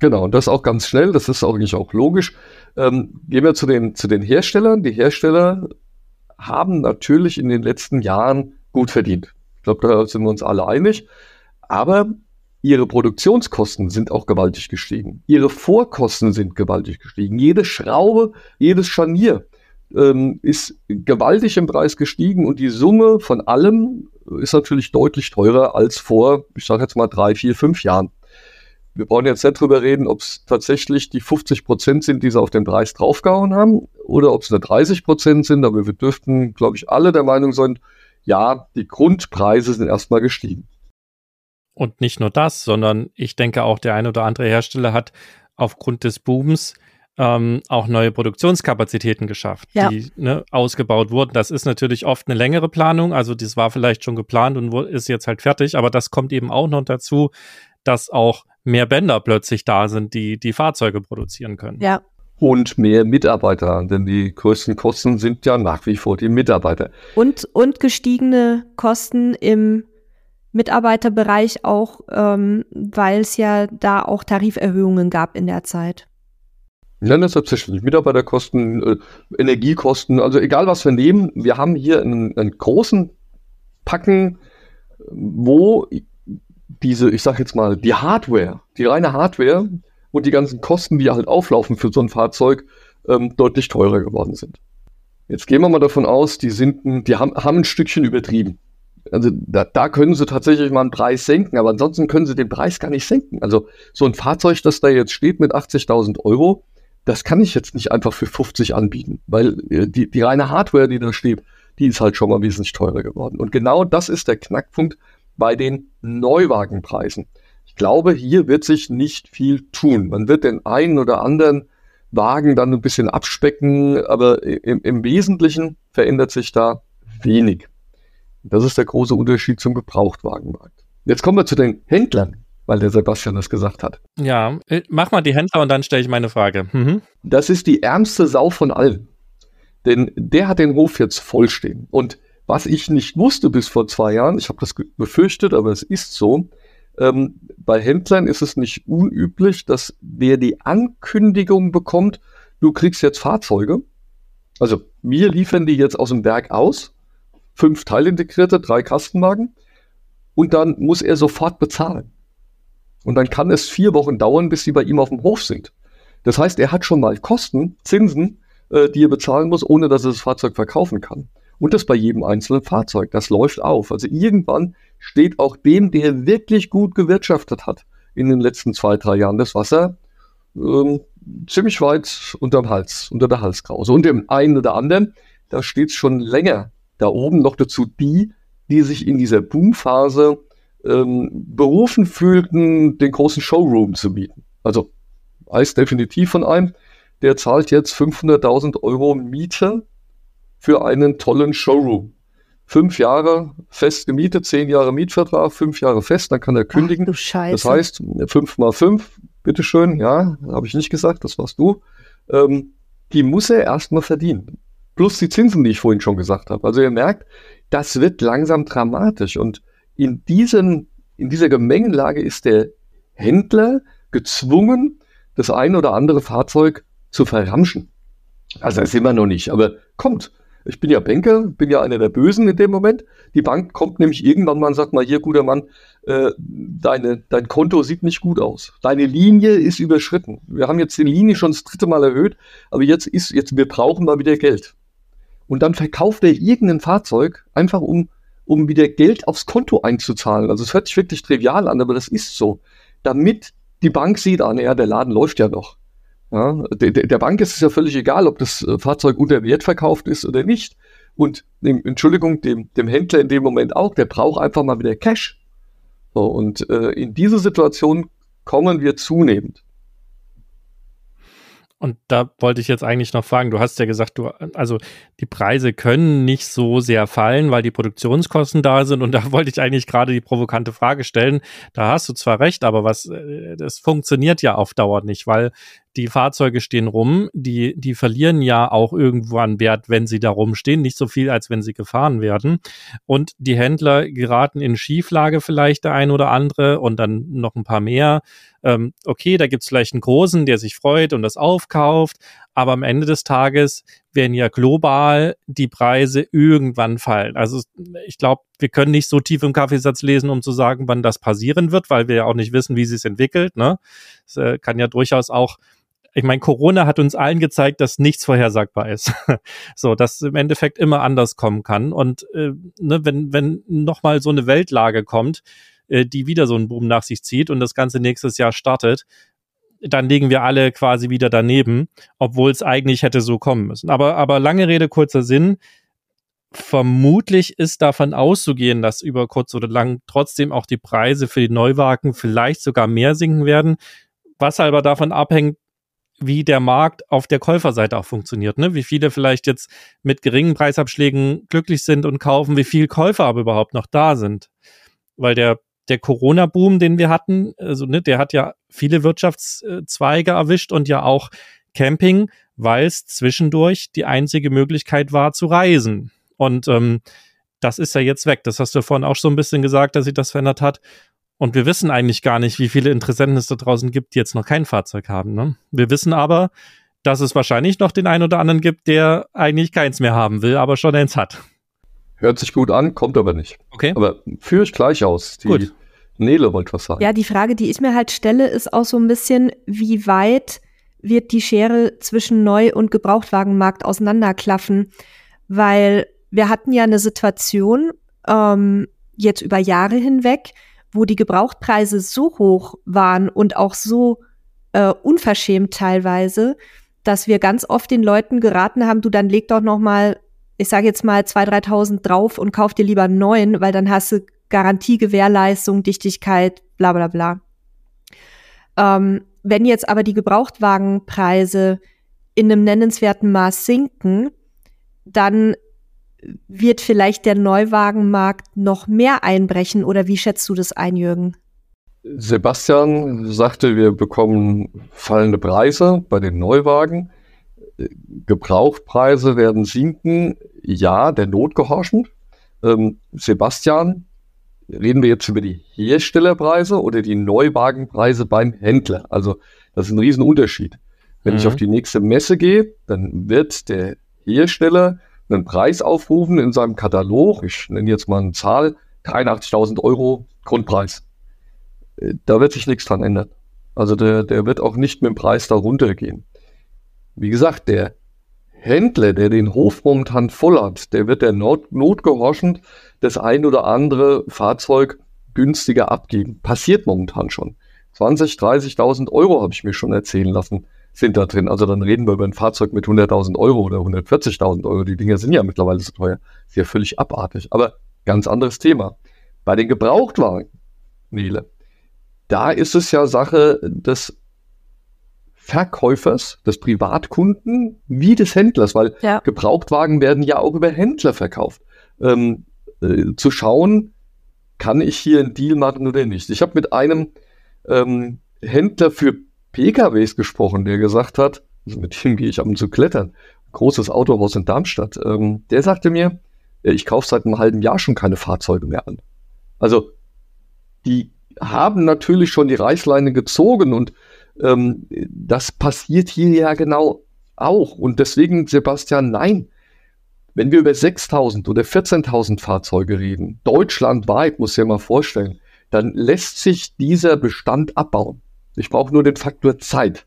Genau, und das auch ganz schnell, das ist eigentlich auch logisch. Ähm, gehen wir zu den, zu den Herstellern. Die Hersteller haben natürlich in den letzten Jahren gut verdient. Ich glaube, da sind wir uns alle einig. Aber ihre Produktionskosten sind auch gewaltig gestiegen. Ihre Vorkosten sind gewaltig gestiegen. Jede Schraube, jedes Scharnier ähm, ist gewaltig im Preis gestiegen und die Summe von allem ist natürlich deutlich teurer als vor, ich sage jetzt mal drei, vier, fünf Jahren. Wir brauchen jetzt nicht drüber reden, ob es tatsächlich die 50 Prozent sind, die sie auf den Preis draufgehauen haben, oder ob es nur 30 Prozent sind. Aber wir dürften, glaube ich, alle der Meinung sein, ja, die Grundpreise sind erstmal gestiegen. Und nicht nur das, sondern ich denke auch, der ein oder andere Hersteller hat aufgrund des Booms ähm, auch neue Produktionskapazitäten geschafft, ja. die ne, ausgebaut wurden. Das ist natürlich oft eine längere Planung, also das war vielleicht schon geplant und ist jetzt halt fertig, aber das kommt eben auch noch dazu, dass auch mehr Bänder plötzlich da sind, die die Fahrzeuge produzieren können. Ja. Und mehr Mitarbeiter, denn die größten Kosten sind ja nach wie vor die Mitarbeiter. Und, und gestiegene Kosten im Mitarbeiterbereich auch, ähm, weil es ja da auch Tariferhöhungen gab in der Zeit. Ja, das ist selbstverständlich. Mitarbeiterkosten, äh, Energiekosten, also egal was wir nehmen, wir haben hier einen, einen großen Packen, wo diese, ich sag jetzt mal, die Hardware, die reine Hardware und die ganzen Kosten, die halt auflaufen für so ein Fahrzeug, ähm, deutlich teurer geworden sind. Jetzt gehen wir mal davon aus, die sind, die haben, haben ein Stückchen übertrieben. Also da, da können sie tatsächlich mal einen Preis senken, aber ansonsten können sie den Preis gar nicht senken. Also so ein Fahrzeug, das da jetzt steht mit 80.000 Euro, das kann ich jetzt nicht einfach für 50 anbieten, weil äh, die, die reine Hardware, die da steht, die ist halt schon mal wesentlich teurer geworden. Und genau das ist der Knackpunkt bei den Neuwagenpreisen. Ich glaube, hier wird sich nicht viel tun. Man wird den einen oder anderen Wagen dann ein bisschen abspecken, aber im, im Wesentlichen verändert sich da wenig. Das ist der große Unterschied zum Gebrauchtwagenmarkt. Jetzt kommen wir zu den Händlern, weil der Sebastian das gesagt hat. Ja, äh, mach mal die Händler und dann stelle ich meine Frage. Mhm. Das ist die ärmste Sau von allen. Denn der hat den Hof jetzt vollstehen. Und was ich nicht wusste bis vor zwei Jahren, ich habe das befürchtet, aber es ist so, ähm, bei Händlern ist es nicht unüblich, dass wer die Ankündigung bekommt, du kriegst jetzt Fahrzeuge. Also wir liefern die jetzt aus dem Werk aus, fünf Teilintegrierte, drei Kastenwagen, und dann muss er sofort bezahlen. Und dann kann es vier Wochen dauern, bis sie bei ihm auf dem Hof sind. Das heißt, er hat schon mal Kosten, Zinsen, äh, die er bezahlen muss, ohne dass er das Fahrzeug verkaufen kann. Und das bei jedem einzelnen Fahrzeug. Das läuft auf. Also irgendwann steht auch dem, der wirklich gut gewirtschaftet hat in den letzten zwei, drei Jahren, das Wasser ähm, ziemlich weit unterm Hals, unter der Halskrause. Und dem einen oder anderen, da steht es schon länger da oben noch dazu die, die sich in dieser Boomphase ähm, berufen fühlten, den großen Showroom zu bieten. Also weiß definitiv von einem, der zahlt jetzt 500.000 Euro Miete für einen tollen Showroom. Fünf Jahre fest gemietet, zehn Jahre Mietvertrag, fünf Jahre fest, dann kann er kündigen. Ach, du Scheiße. Das heißt, fünf mal fünf, bitteschön, ja, habe ich nicht gesagt, das warst du. Ähm, die muss er erstmal verdienen. Plus die Zinsen, die ich vorhin schon gesagt habe. Also ihr merkt, das wird langsam dramatisch. Und in, diesen, in dieser Gemengelage ist der Händler gezwungen, das ein oder andere Fahrzeug zu verramschen. Also das sind wir noch nicht, aber kommt. Ich bin ja Banker, bin ja einer der Bösen in dem Moment. Die Bank kommt nämlich irgendwann mal und sagt mal, hier, guter Mann, äh, deine, dein Konto sieht nicht gut aus. Deine Linie ist überschritten. Wir haben jetzt die Linie schon das dritte Mal erhöht, aber jetzt ist, jetzt, wir brauchen mal wieder Geld. Und dann verkauft er irgendein Fahrzeug, einfach um, um wieder Geld aufs Konto einzuzahlen. Also es hört sich wirklich trivial an, aber das ist so. Damit die Bank sieht, ah, naja, der Laden läuft ja noch. Ja, der, der Bank ist es ja völlig egal, ob das äh, Fahrzeug unter Wert verkauft ist oder nicht. Und dem, Entschuldigung, dem, dem Händler in dem Moment auch, der braucht einfach mal wieder Cash. So, und äh, in diese Situation kommen wir zunehmend. Und da wollte ich jetzt eigentlich noch fragen, du hast ja gesagt, du, also die Preise können nicht so sehr fallen, weil die Produktionskosten da sind. Und da wollte ich eigentlich gerade die provokante Frage stellen. Da hast du zwar recht, aber was, äh, das funktioniert ja auf Dauer nicht, weil die Fahrzeuge stehen rum, die, die verlieren ja auch irgendwo an Wert, wenn sie da rumstehen, nicht so viel, als wenn sie gefahren werden. Und die Händler geraten in Schieflage vielleicht der ein oder andere und dann noch ein paar mehr. Ähm, okay, da gibt's vielleicht einen großen, der sich freut und das aufkauft, aber am Ende des Tages werden ja global die Preise irgendwann fallen. Also ich glaube, wir können nicht so tief im Kaffeesatz lesen, um zu sagen, wann das passieren wird, weil wir ja auch nicht wissen, wie sich entwickelt. Ne? Es äh, kann ja durchaus auch ich meine, Corona hat uns allen gezeigt, dass nichts vorhersagbar ist. so, dass im Endeffekt immer anders kommen kann. Und äh, ne, wenn, wenn nochmal so eine Weltlage kommt, äh, die wieder so einen Boom nach sich zieht und das Ganze nächstes Jahr startet, dann liegen wir alle quasi wieder daneben, obwohl es eigentlich hätte so kommen müssen. Aber, aber lange Rede, kurzer Sinn. Vermutlich ist davon auszugehen, dass über kurz oder lang trotzdem auch die Preise für die Neuwagen vielleicht sogar mehr sinken werden, was aber davon abhängt, wie der Markt auf der Käuferseite auch funktioniert, ne? Wie viele vielleicht jetzt mit geringen Preisabschlägen glücklich sind und kaufen, wie viel Käufer aber überhaupt noch da sind. Weil der, der Corona-Boom, den wir hatten, also, ne, der hat ja viele Wirtschaftszweige erwischt und ja auch Camping, weil es zwischendurch die einzige Möglichkeit war zu reisen. Und ähm, das ist ja jetzt weg. Das hast du vorhin auch so ein bisschen gesagt, dass sich das verändert hat. Und wir wissen eigentlich gar nicht, wie viele Interessenten es da draußen gibt, die jetzt noch kein Fahrzeug haben. Ne? Wir wissen aber, dass es wahrscheinlich noch den einen oder anderen gibt, der eigentlich keins mehr haben will, aber schon eins hat. Hört sich gut an, kommt aber nicht. Okay. Aber führe ich gleich aus. Die gut. Nele wollte was sagen. Ja, die Frage, die ich mir halt stelle, ist auch so ein bisschen, wie weit wird die Schere zwischen Neu- und Gebrauchtwagenmarkt auseinanderklaffen? Weil wir hatten ja eine Situation ähm, jetzt über Jahre hinweg, wo die Gebrauchtpreise so hoch waren und auch so äh, unverschämt teilweise, dass wir ganz oft den Leuten geraten haben, du dann leg doch noch mal, ich sage jetzt mal 2.000, 3.000 drauf und kauf dir lieber einen neuen, weil dann hast du Garantie, Gewährleistung, Dichtigkeit, bla bla bla. Ähm, wenn jetzt aber die Gebrauchtwagenpreise in einem nennenswerten Maß sinken, dann wird vielleicht der Neuwagenmarkt noch mehr einbrechen oder wie schätzt du das ein, Jürgen? Sebastian sagte, wir bekommen fallende Preise bei den Neuwagen. Gebrauchtpreise werden sinken. Ja, der Not gehorchend. Ähm, Sebastian, reden wir jetzt über die Herstellerpreise oder die Neuwagenpreise beim Händler? Also, das ist ein Riesenunterschied. Wenn mhm. ich auf die nächste Messe gehe, dann wird der Hersteller einen Preis aufrufen in seinem Katalog. Ich nenne jetzt mal eine Zahl, 83.000 Euro Grundpreis. Äh, da wird sich nichts dran ändern. Also der, der wird auch nicht mit dem Preis darunter gehen. Wie gesagt, der Händler, der den Hof momentan voll hat, der wird der Not, notgehorchend das ein oder andere Fahrzeug günstiger abgeben. Passiert momentan schon. 20, 30.000 Euro habe ich mir schon erzählen lassen, sind da drin. Also dann reden wir über ein Fahrzeug mit 100.000 Euro oder 140.000 Euro. Die Dinger sind ja mittlerweile so teuer. Ist ja völlig abartig. Aber ganz anderes Thema. Bei den Gebrauchtwagen, Nele, da ist es ja Sache des Verkäufers, des Privatkunden wie des Händlers, weil ja. Gebrauchtwagen werden ja auch über Händler verkauft. Ähm, äh, zu schauen, kann ich hier einen Deal machen oder nicht. Ich habe mit einem ähm, Händler für PKWs gesprochen, der gesagt hat, also mit dem gehe ich ab und zu klettern, großes Autohaus in Darmstadt, ähm, der sagte mir, ich kaufe seit einem halben Jahr schon keine Fahrzeuge mehr an. Also die haben natürlich schon die Reißleine gezogen und ähm, das passiert hier ja genau auch. Und deswegen, Sebastian, nein. Wenn wir über 6.000 oder 14.000 Fahrzeuge reden, deutschlandweit, muss ich ja mal vorstellen, dann lässt sich dieser Bestand abbauen. Ich brauche nur den Faktor Zeit.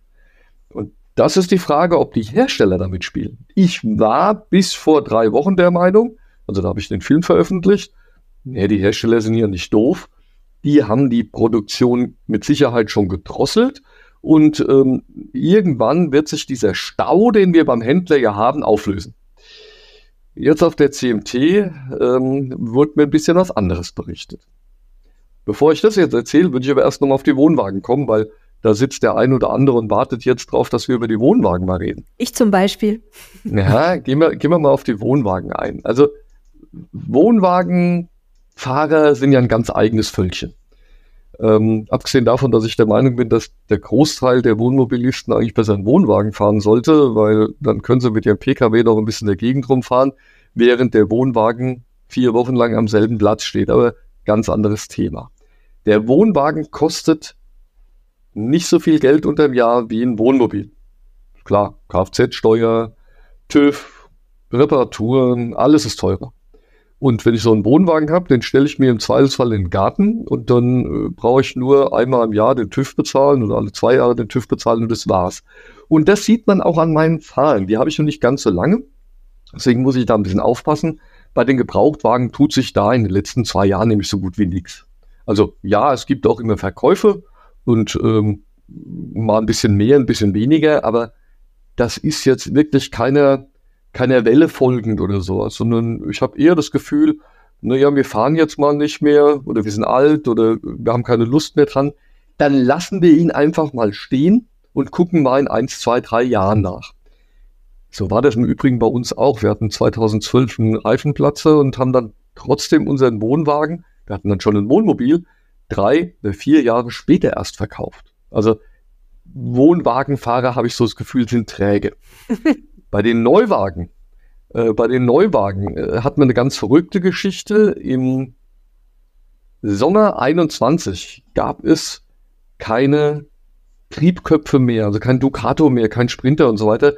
Und das ist die Frage, ob die Hersteller damit spielen. Ich war bis vor drei Wochen der Meinung, also da habe ich den Film veröffentlicht, nee, die Hersteller sind ja nicht doof die haben die Produktion mit Sicherheit schon gedrosselt. Und ähm, irgendwann wird sich dieser Stau, den wir beim Händler ja haben, auflösen. Jetzt auf der CMT ähm, wird mir ein bisschen was anderes berichtet. Bevor ich das jetzt erzähle, würde ich aber erst noch mal auf die Wohnwagen kommen, weil da sitzt der ein oder andere und wartet jetzt drauf, dass wir über die Wohnwagen mal reden. Ich zum Beispiel. Ja, gehen wir, gehen wir mal auf die Wohnwagen ein. Also Wohnwagen Fahrer sind ja ein ganz eigenes Völkchen. Ähm, abgesehen davon, dass ich der Meinung bin, dass der Großteil der Wohnmobilisten eigentlich besser einen Wohnwagen fahren sollte, weil dann können sie mit ihrem Pkw noch ein bisschen der Gegend rumfahren, während der Wohnwagen vier Wochen lang am selben Platz steht. Aber ganz anderes Thema. Der Wohnwagen kostet nicht so viel Geld unterm Jahr wie ein Wohnmobil. Klar, Kfz-Steuer, TÜV, Reparaturen, alles ist teurer. Und wenn ich so einen Wohnwagen habe, den stelle ich mir im Zweifelsfall in den Garten und dann äh, brauche ich nur einmal im Jahr den TÜV bezahlen oder alle zwei Jahre den TÜV bezahlen und das war's. Und das sieht man auch an meinen Zahlen. Die habe ich noch nicht ganz so lange. Deswegen muss ich da ein bisschen aufpassen. Bei den Gebrauchtwagen tut sich da in den letzten zwei Jahren nämlich so gut wie nichts. Also ja, es gibt auch immer Verkäufe und ähm, mal ein bisschen mehr, ein bisschen weniger, aber das ist jetzt wirklich keine keiner Welle folgend oder sowas, sondern ich habe eher das Gefühl, naja, wir fahren jetzt mal nicht mehr oder wir sind alt oder wir haben keine Lust mehr dran, dann lassen wir ihn einfach mal stehen und gucken mal in eins, zwei, drei Jahren nach. So war das im Übrigen bei uns auch. Wir hatten 2012 einen Reifenplatze und haben dann trotzdem unseren Wohnwagen, wir hatten dann schon ein Wohnmobil, drei, vier Jahre später erst verkauft. Also Wohnwagenfahrer, habe ich so das Gefühl, sind träge. Bei den Neuwagen, äh, bei den Neuwagen äh, hat man eine ganz verrückte Geschichte. Im Sommer 21 gab es keine Triebköpfe mehr, also kein Ducato mehr, kein Sprinter und so weiter.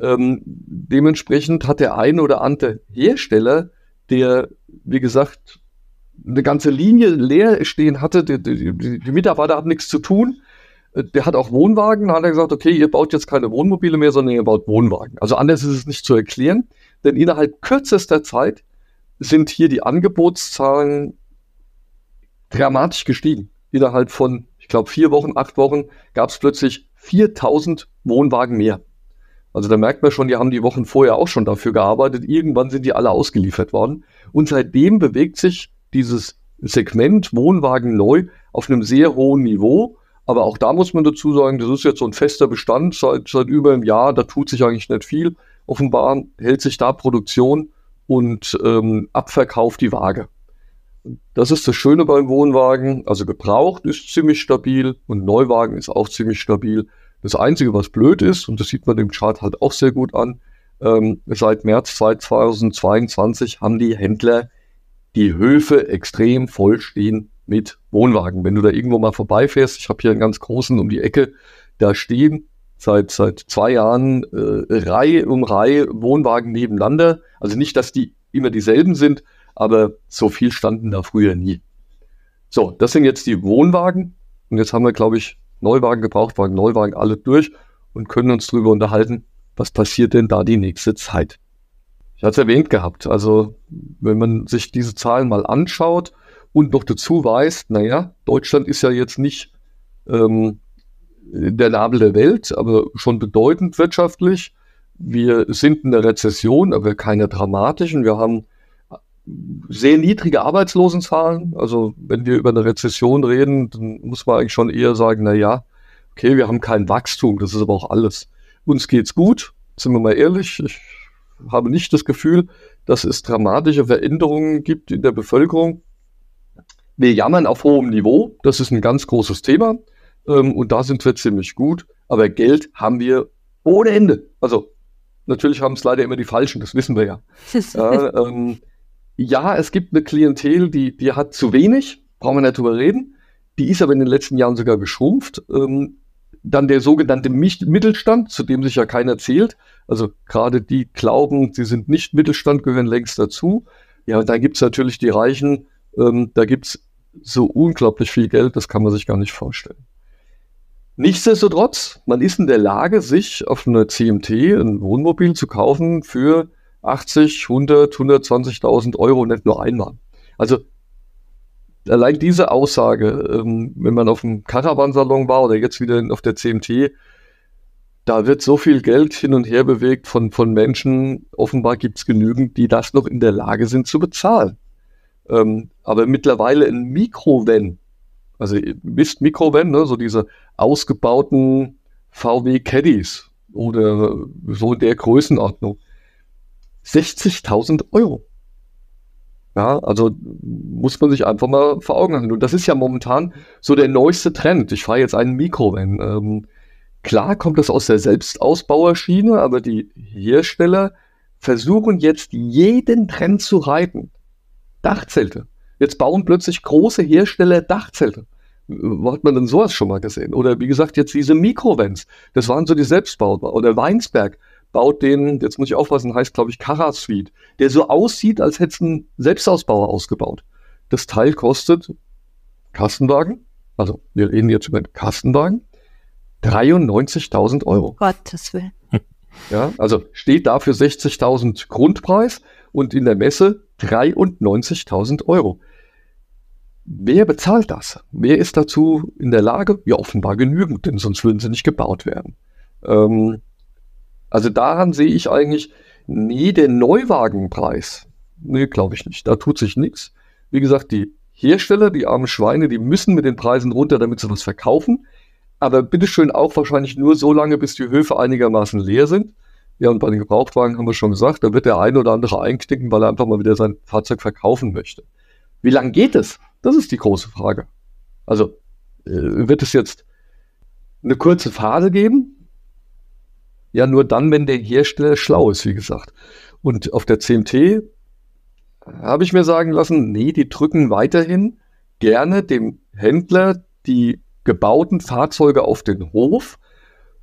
Ähm, dementsprechend hat der eine oder andere Hersteller, der, wie gesagt, eine ganze Linie leer stehen hatte, die, die, die Mitarbeiter hatten nichts zu tun, der hat auch Wohnwagen, da hat er gesagt, okay, ihr baut jetzt keine Wohnmobile mehr, sondern ihr baut Wohnwagen. Also anders ist es nicht zu erklären, denn innerhalb kürzester Zeit sind hier die Angebotszahlen dramatisch gestiegen. Innerhalb von, ich glaube, vier Wochen, acht Wochen gab es plötzlich 4000 Wohnwagen mehr. Also da merkt man schon, die haben die Wochen vorher auch schon dafür gearbeitet. Irgendwann sind die alle ausgeliefert worden. Und seitdem bewegt sich dieses Segment Wohnwagen neu auf einem sehr hohen Niveau. Aber auch da muss man dazu sagen, das ist jetzt so ein fester Bestand seit, seit über einem Jahr. Da tut sich eigentlich nicht viel. Offenbar hält sich da Produktion und ähm, Abverkauf die Waage. Das ist das Schöne beim Wohnwagen. Also gebraucht ist ziemlich stabil und Neuwagen ist auch ziemlich stabil. Das Einzige, was blöd ist, und das sieht man dem Chart halt auch sehr gut an, ähm, seit März 2022 haben die Händler die Höfe extrem voll stehen mit Wohnwagen. Wenn du da irgendwo mal vorbeifährst, ich habe hier einen ganz großen um die Ecke, da stehen seit, seit zwei Jahren äh, Reihe um Reihe Wohnwagen nebeneinander. Also nicht, dass die immer dieselben sind, aber so viel standen da früher nie. So, das sind jetzt die Wohnwagen. Und jetzt haben wir, glaube ich, Neuwagen, Gebrauchtwagen, Neuwagen alle durch und können uns darüber unterhalten, was passiert denn da die nächste Zeit. Ich hatte es erwähnt gehabt, also wenn man sich diese Zahlen mal anschaut und noch dazu weiß, naja, Deutschland ist ja jetzt nicht ähm, der Nabel der Welt, aber schon bedeutend wirtschaftlich. Wir sind in der Rezession, aber keine dramatischen. Wir haben sehr niedrige Arbeitslosenzahlen. Also wenn wir über eine Rezession reden, dann muss man eigentlich schon eher sagen, na ja, okay, wir haben kein Wachstum, das ist aber auch alles. Uns geht's gut, sind wir mal ehrlich. Ich habe nicht das Gefühl, dass es dramatische Veränderungen gibt in der Bevölkerung. Wir jammern auf hohem Niveau, das ist ein ganz großes Thema ähm, und da sind wir ziemlich gut, aber Geld haben wir ohne Ende. Also natürlich haben es leider immer die Falschen, das wissen wir ja. ja ähm, ja, es gibt eine Klientel, die, die hat zu wenig, brauchen wir nicht drüber reden. Die ist aber in den letzten Jahren sogar geschrumpft. Ähm, dann der sogenannte Mittelstand, zu dem sich ja keiner zählt. Also gerade die glauben, sie sind nicht Mittelstand, gehören längst dazu. Ja, und dann gibt es natürlich die Reichen, ähm, da gibt es so unglaublich viel Geld, das kann man sich gar nicht vorstellen. Nichtsdestotrotz, man ist in der Lage, sich auf eine CMT, ein Wohnmobil zu kaufen für 80, 100, 120.000 Euro nicht nur einmal. Also allein diese Aussage, ähm, wenn man auf dem Caravansalon war oder jetzt wieder auf der CMT, da wird so viel Geld hin und her bewegt von, von Menschen. Offenbar gibt es genügend, die das noch in der Lage sind zu bezahlen. Ähm, aber mittlerweile ein Mikrovan, also wisst Mikrovan, ne, so diese ausgebauten VW Caddies oder so in der Größenordnung 60.000 Euro. Ja, also muss man sich einfach mal vor Augen halten. Und das ist ja momentan so der neueste Trend. Ich fahre jetzt einen Mikrovan. Ähm, klar kommt das aus der Selbstausbauerschiene, aber die Hersteller versuchen jetzt jeden Trend zu reiten. Dachzelte. Jetzt bauen plötzlich große Hersteller Dachzelte. Wo hat man denn sowas schon mal gesehen? Oder wie gesagt, jetzt diese Mikrovans. Das waren so die Selbstbauer. Oder Weinsberg baut den, jetzt muss ich aufpassen, heißt glaube ich Cara Suite, der so aussieht, als hätte es ein Selbstausbauer ausgebaut. Das Teil kostet Kastenwagen, also wir reden jetzt über den Kastenwagen, 93.000 Euro. Gottes Willen. Ja, also steht dafür 60.000 Grundpreis und in der Messe 93.000 Euro. Wer bezahlt das? Wer ist dazu in der Lage? Ja, offenbar genügend, denn sonst würden sie nicht gebaut werden. Ähm, also daran sehe ich eigentlich, nee, der Neuwagenpreis, nee, glaube ich nicht. Da tut sich nichts. Wie gesagt, die Hersteller, die armen Schweine, die müssen mit den Preisen runter, damit sie was verkaufen. Aber bitteschön auch wahrscheinlich nur so lange, bis die Höfe einigermaßen leer sind. Ja, und bei den Gebrauchtwagen haben wir schon gesagt, da wird der eine oder andere einknicken, weil er einfach mal wieder sein Fahrzeug verkaufen möchte. Wie lange geht es? Das ist die große Frage. Also, äh, wird es jetzt eine kurze Phase geben, ja nur dann, wenn der Hersteller schlau ist, wie gesagt. Und auf der CMT habe ich mir sagen lassen, nee, die drücken weiterhin gerne dem Händler die gebauten Fahrzeuge auf den Hof.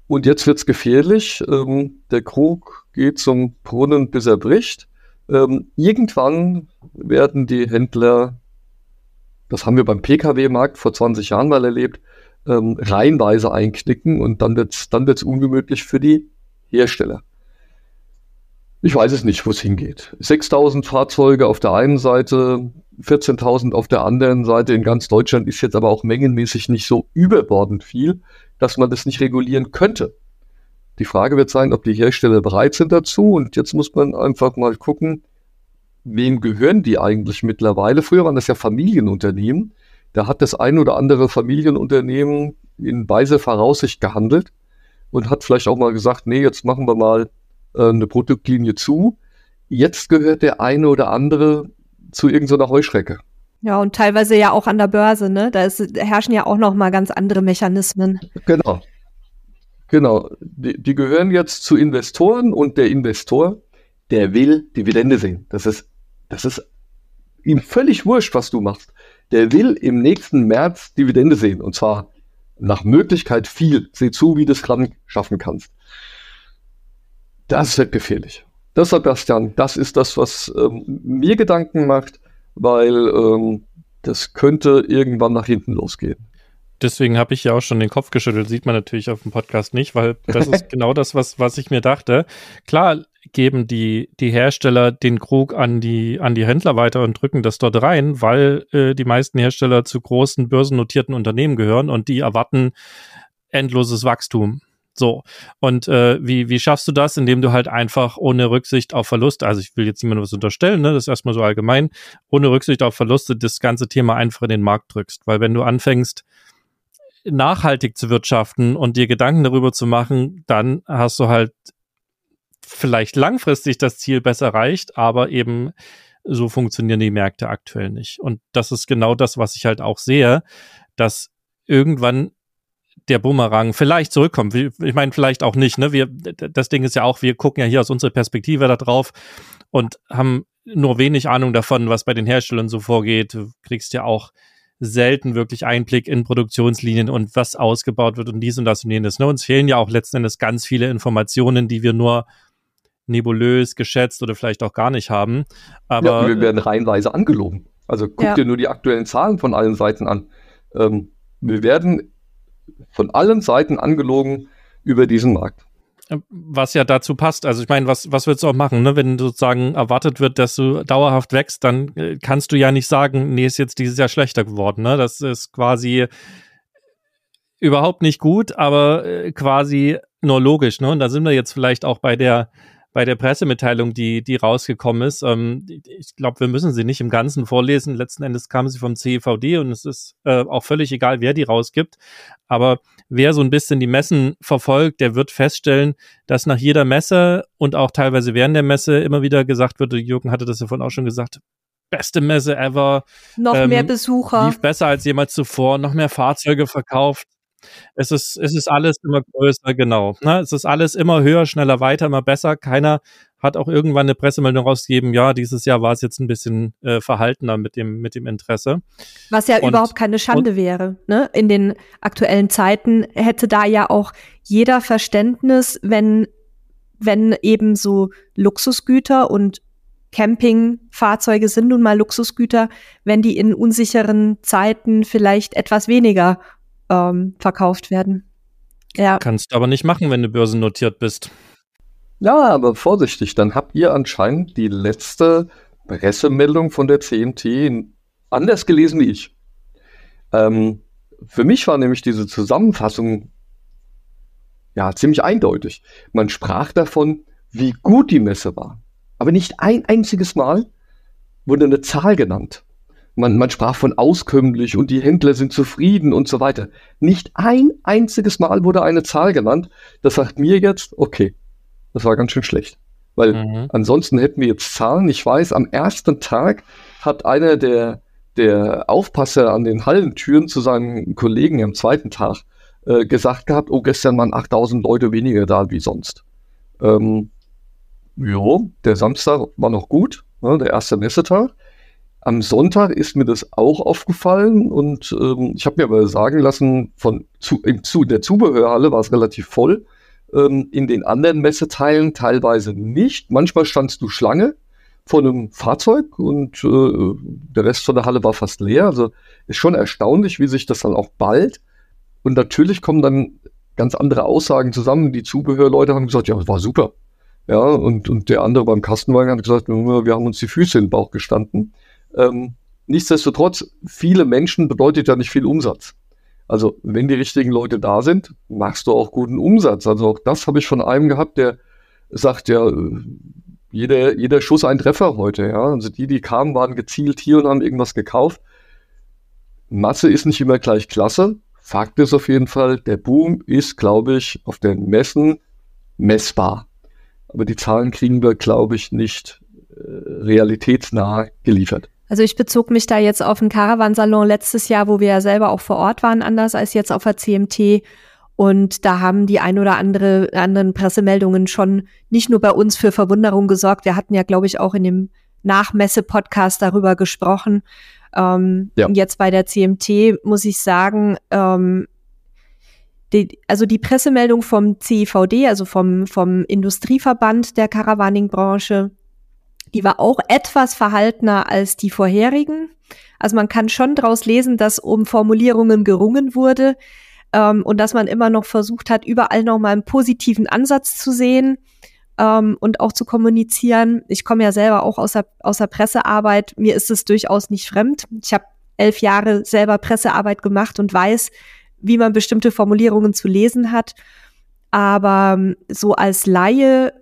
Und jetzt wird's gefährlich. Ähm, der Krug geht zum Brunnen, bis er bricht. Ähm, irgendwann werden die Händler, das haben wir beim Pkw-Markt vor 20 Jahren mal erlebt, ähm, reihenweise einknicken und dann wird's dann wird's ungemütlich für die Hersteller. Ich weiß es nicht, wo es hingeht. 6000 Fahrzeuge auf der einen Seite, 14.000 auf der anderen Seite. In ganz Deutschland ist jetzt aber auch mengenmäßig nicht so überbordend viel, dass man das nicht regulieren könnte. Die Frage wird sein, ob die Hersteller bereit sind dazu. Und jetzt muss man einfach mal gucken, wem gehören die eigentlich mittlerweile? Früher waren das ja Familienunternehmen. Da hat das ein oder andere Familienunternehmen in weiser Voraussicht gehandelt und hat vielleicht auch mal gesagt, nee, jetzt machen wir mal äh, eine Produktlinie zu. Jetzt gehört der eine oder andere zu irgendeiner Heuschrecke. Ja, und teilweise ja auch an der Börse, ne? Da ist, herrschen ja auch noch mal ganz andere Mechanismen. Genau. Genau. Die, die gehören jetzt zu Investoren und der Investor, der will Dividende sehen. Das ist, das ist ihm völlig wurscht, was du machst. Der will im nächsten März Dividende sehen. Und zwar nach Möglichkeit viel. Seh zu, wie du es gerade schaffen kannst. Das wird gefährlich. Das, Sebastian, das ist das, was ähm, mir Gedanken macht, weil ähm, das könnte irgendwann nach hinten losgehen. Deswegen habe ich ja auch schon den Kopf geschüttelt. Sieht man natürlich auf dem Podcast nicht, weil das ist genau das, was, was ich mir dachte. Klar geben die, die Hersteller den Krug an die, an die Händler weiter und drücken das dort rein, weil äh, die meisten Hersteller zu großen börsennotierten Unternehmen gehören und die erwarten endloses Wachstum. So. Und äh, wie, wie schaffst du das, indem du halt einfach ohne Rücksicht auf Verluste, also ich will jetzt niemandem was unterstellen, ne, das ist erstmal so allgemein, ohne Rücksicht auf Verluste das ganze Thema einfach in den Markt drückst. Weil wenn du anfängst, nachhaltig zu wirtschaften und dir Gedanken darüber zu machen, dann hast du halt vielleicht langfristig das Ziel besser erreicht, aber eben so funktionieren die Märkte aktuell nicht. Und das ist genau das, was ich halt auch sehe, dass irgendwann der Bumerang vielleicht zurückkommt. Ich meine, vielleicht auch nicht. Ne? Wir, das Ding ist ja auch, wir gucken ja hier aus unserer Perspektive da drauf und haben nur wenig Ahnung davon, was bei den Herstellern so vorgeht. Du kriegst ja auch selten wirklich Einblick in Produktionslinien und was ausgebaut wird und dies und das und jenes. Ne? Uns fehlen ja auch letzten Endes ganz viele Informationen, die wir nur nebulös geschätzt oder vielleicht auch gar nicht haben. Aber ja, wir werden reihenweise angelogen. Also guck ja. dir nur die aktuellen Zahlen von allen Seiten an. Ähm, wir werden von allen Seiten angelogen über diesen Markt. Was ja dazu passt. Also ich meine, was, was willst du auch machen, ne? Wenn sozusagen erwartet wird, dass du dauerhaft wächst, dann äh, kannst du ja nicht sagen, nee, ist jetzt dieses Jahr schlechter geworden. Ne? Das ist quasi überhaupt nicht gut, aber äh, quasi nur logisch. Ne? Und da sind wir jetzt vielleicht auch bei der bei der Pressemitteilung, die, die rausgekommen ist. Ähm, ich glaube, wir müssen sie nicht im Ganzen vorlesen. Letzten Endes kam sie vom CEVD und es ist äh, auch völlig egal, wer die rausgibt. Aber wer so ein bisschen die Messen verfolgt, der wird feststellen, dass nach jeder Messe und auch teilweise während der Messe immer wieder gesagt wird, Jürgen hatte das ja vorhin auch schon gesagt, beste Messe ever. Noch ähm, mehr Besucher. Lief besser als jemals zuvor, noch mehr Fahrzeuge verkauft. Es ist, es ist alles immer größer, genau. Ne? Es ist alles immer höher, schneller, weiter, immer besser. Keiner hat auch irgendwann eine Pressemeldung rausgegeben, ja, dieses Jahr war es jetzt ein bisschen äh, verhaltener mit dem, mit dem Interesse. Was ja und, überhaupt keine Schande wäre. Ne? In den aktuellen Zeiten hätte da ja auch jeder Verständnis, wenn, wenn eben so Luxusgüter und Campingfahrzeuge sind nun mal Luxusgüter, wenn die in unsicheren Zeiten vielleicht etwas weniger ähm, verkauft werden. Ja. Kannst du aber nicht machen, wenn du börsennotiert bist. Ja, aber vorsichtig, dann habt ihr anscheinend die letzte Pressemeldung von der CMT anders gelesen wie ich. Ähm, für mich war nämlich diese Zusammenfassung ja ziemlich eindeutig. Man sprach davon, wie gut die Messe war. Aber nicht ein einziges Mal wurde eine Zahl genannt. Man, man sprach von auskömmlich und die Händler sind zufrieden und so weiter. Nicht ein einziges Mal wurde eine Zahl genannt. Das sagt mir jetzt, okay, das war ganz schön schlecht. Weil mhm. ansonsten hätten wir jetzt Zahlen. Ich weiß, am ersten Tag hat einer der, der Aufpasser an den Hallentüren zu seinen Kollegen am zweiten Tag äh, gesagt gehabt, oh, gestern waren 8000 Leute weniger da wie sonst. Ähm, jo, der Samstag war noch gut, ne, der erste Messetag. Am Sonntag ist mir das auch aufgefallen und ähm, ich habe mir aber sagen lassen, von zu, im, zu, der Zubehörhalle war es relativ voll. Ähm, in den anderen Messeteilen teilweise nicht. Manchmal standst du Schlange vor einem Fahrzeug und äh, der Rest von der Halle war fast leer. Also ist schon erstaunlich, wie sich das dann auch bald. Und natürlich kommen dann ganz andere Aussagen zusammen. Die Zubehörleute haben gesagt, ja, das war super. Ja, und, und der andere beim Kastenwagen hat gesagt, wir haben uns die Füße in den Bauch gestanden. Ähm, nichtsdestotrotz, viele Menschen bedeutet ja nicht viel Umsatz. Also wenn die richtigen Leute da sind, machst du auch guten Umsatz. Also auch das habe ich von einem gehabt, der sagt ja, jeder, jeder Schuss ein Treffer heute. Ja? Also die, die kamen, waren gezielt hier und haben irgendwas gekauft. Masse ist nicht immer gleich klasse. Fakt ist auf jeden Fall, der Boom ist, glaube ich, auf den Messen messbar. Aber die Zahlen kriegen wir, glaube ich, nicht äh, realitätsnah geliefert. Also ich bezog mich da jetzt auf den Caravansalon letztes Jahr, wo wir ja selber auch vor Ort waren, anders als jetzt auf der CMT. Und da haben die ein oder andere anderen Pressemeldungen schon nicht nur bei uns für Verwunderung gesorgt. Wir hatten ja, glaube ich, auch in dem Nachmesse-Podcast darüber gesprochen. Ähm, ja. Jetzt bei der CMT muss ich sagen, ähm, die, also die Pressemeldung vom CIVD, also vom, vom Industrieverband der Caravaning-Branche, die war auch etwas verhaltener als die vorherigen. Also man kann schon daraus lesen, dass um Formulierungen gerungen wurde ähm, und dass man immer noch versucht hat, überall noch mal einen positiven Ansatz zu sehen ähm, und auch zu kommunizieren. Ich komme ja selber auch aus der, aus der Pressearbeit. Mir ist es durchaus nicht fremd. Ich habe elf Jahre selber Pressearbeit gemacht und weiß, wie man bestimmte Formulierungen zu lesen hat. Aber ähm, so als Laie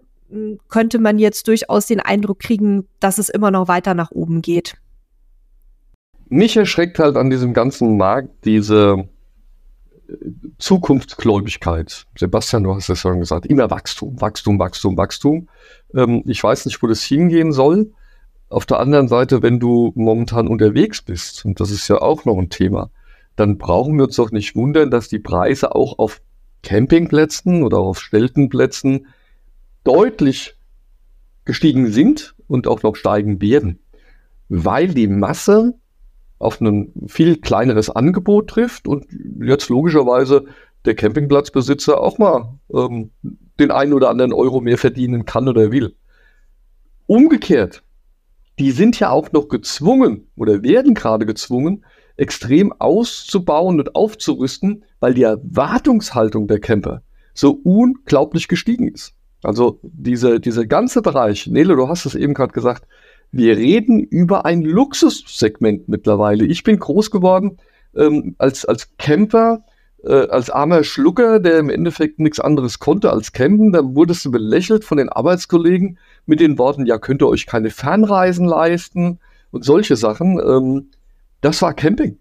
könnte man jetzt durchaus den Eindruck kriegen, dass es immer noch weiter nach oben geht. Mich erschreckt halt an diesem ganzen Markt diese äh, Zukunftsgläubigkeit. Sebastian, du hast es schon gesagt, immer Wachstum, Wachstum, Wachstum, Wachstum. Ähm, ich weiß nicht, wo das hingehen soll. Auf der anderen Seite, wenn du momentan unterwegs bist, und das ist ja auch noch ein Thema, dann brauchen wir uns doch nicht wundern, dass die Preise auch auf Campingplätzen oder auf Steltenplätzen deutlich gestiegen sind und auch noch steigen werden, weil die Masse auf ein viel kleineres Angebot trifft und jetzt logischerweise der Campingplatzbesitzer auch mal ähm, den einen oder anderen Euro mehr verdienen kann oder will. Umgekehrt, die sind ja auch noch gezwungen oder werden gerade gezwungen, extrem auszubauen und aufzurüsten, weil die Erwartungshaltung der Camper so unglaublich gestiegen ist. Also diese, dieser ganze Bereich, Nele, du hast es eben gerade gesagt, wir reden über ein Luxussegment mittlerweile. Ich bin groß geworden ähm, als, als Camper, äh, als armer Schlucker, der im Endeffekt nichts anderes konnte als campen. Da wurdest du belächelt von den Arbeitskollegen mit den Worten, ja, könnt ihr euch keine Fernreisen leisten und solche Sachen. Ähm, das war Camping.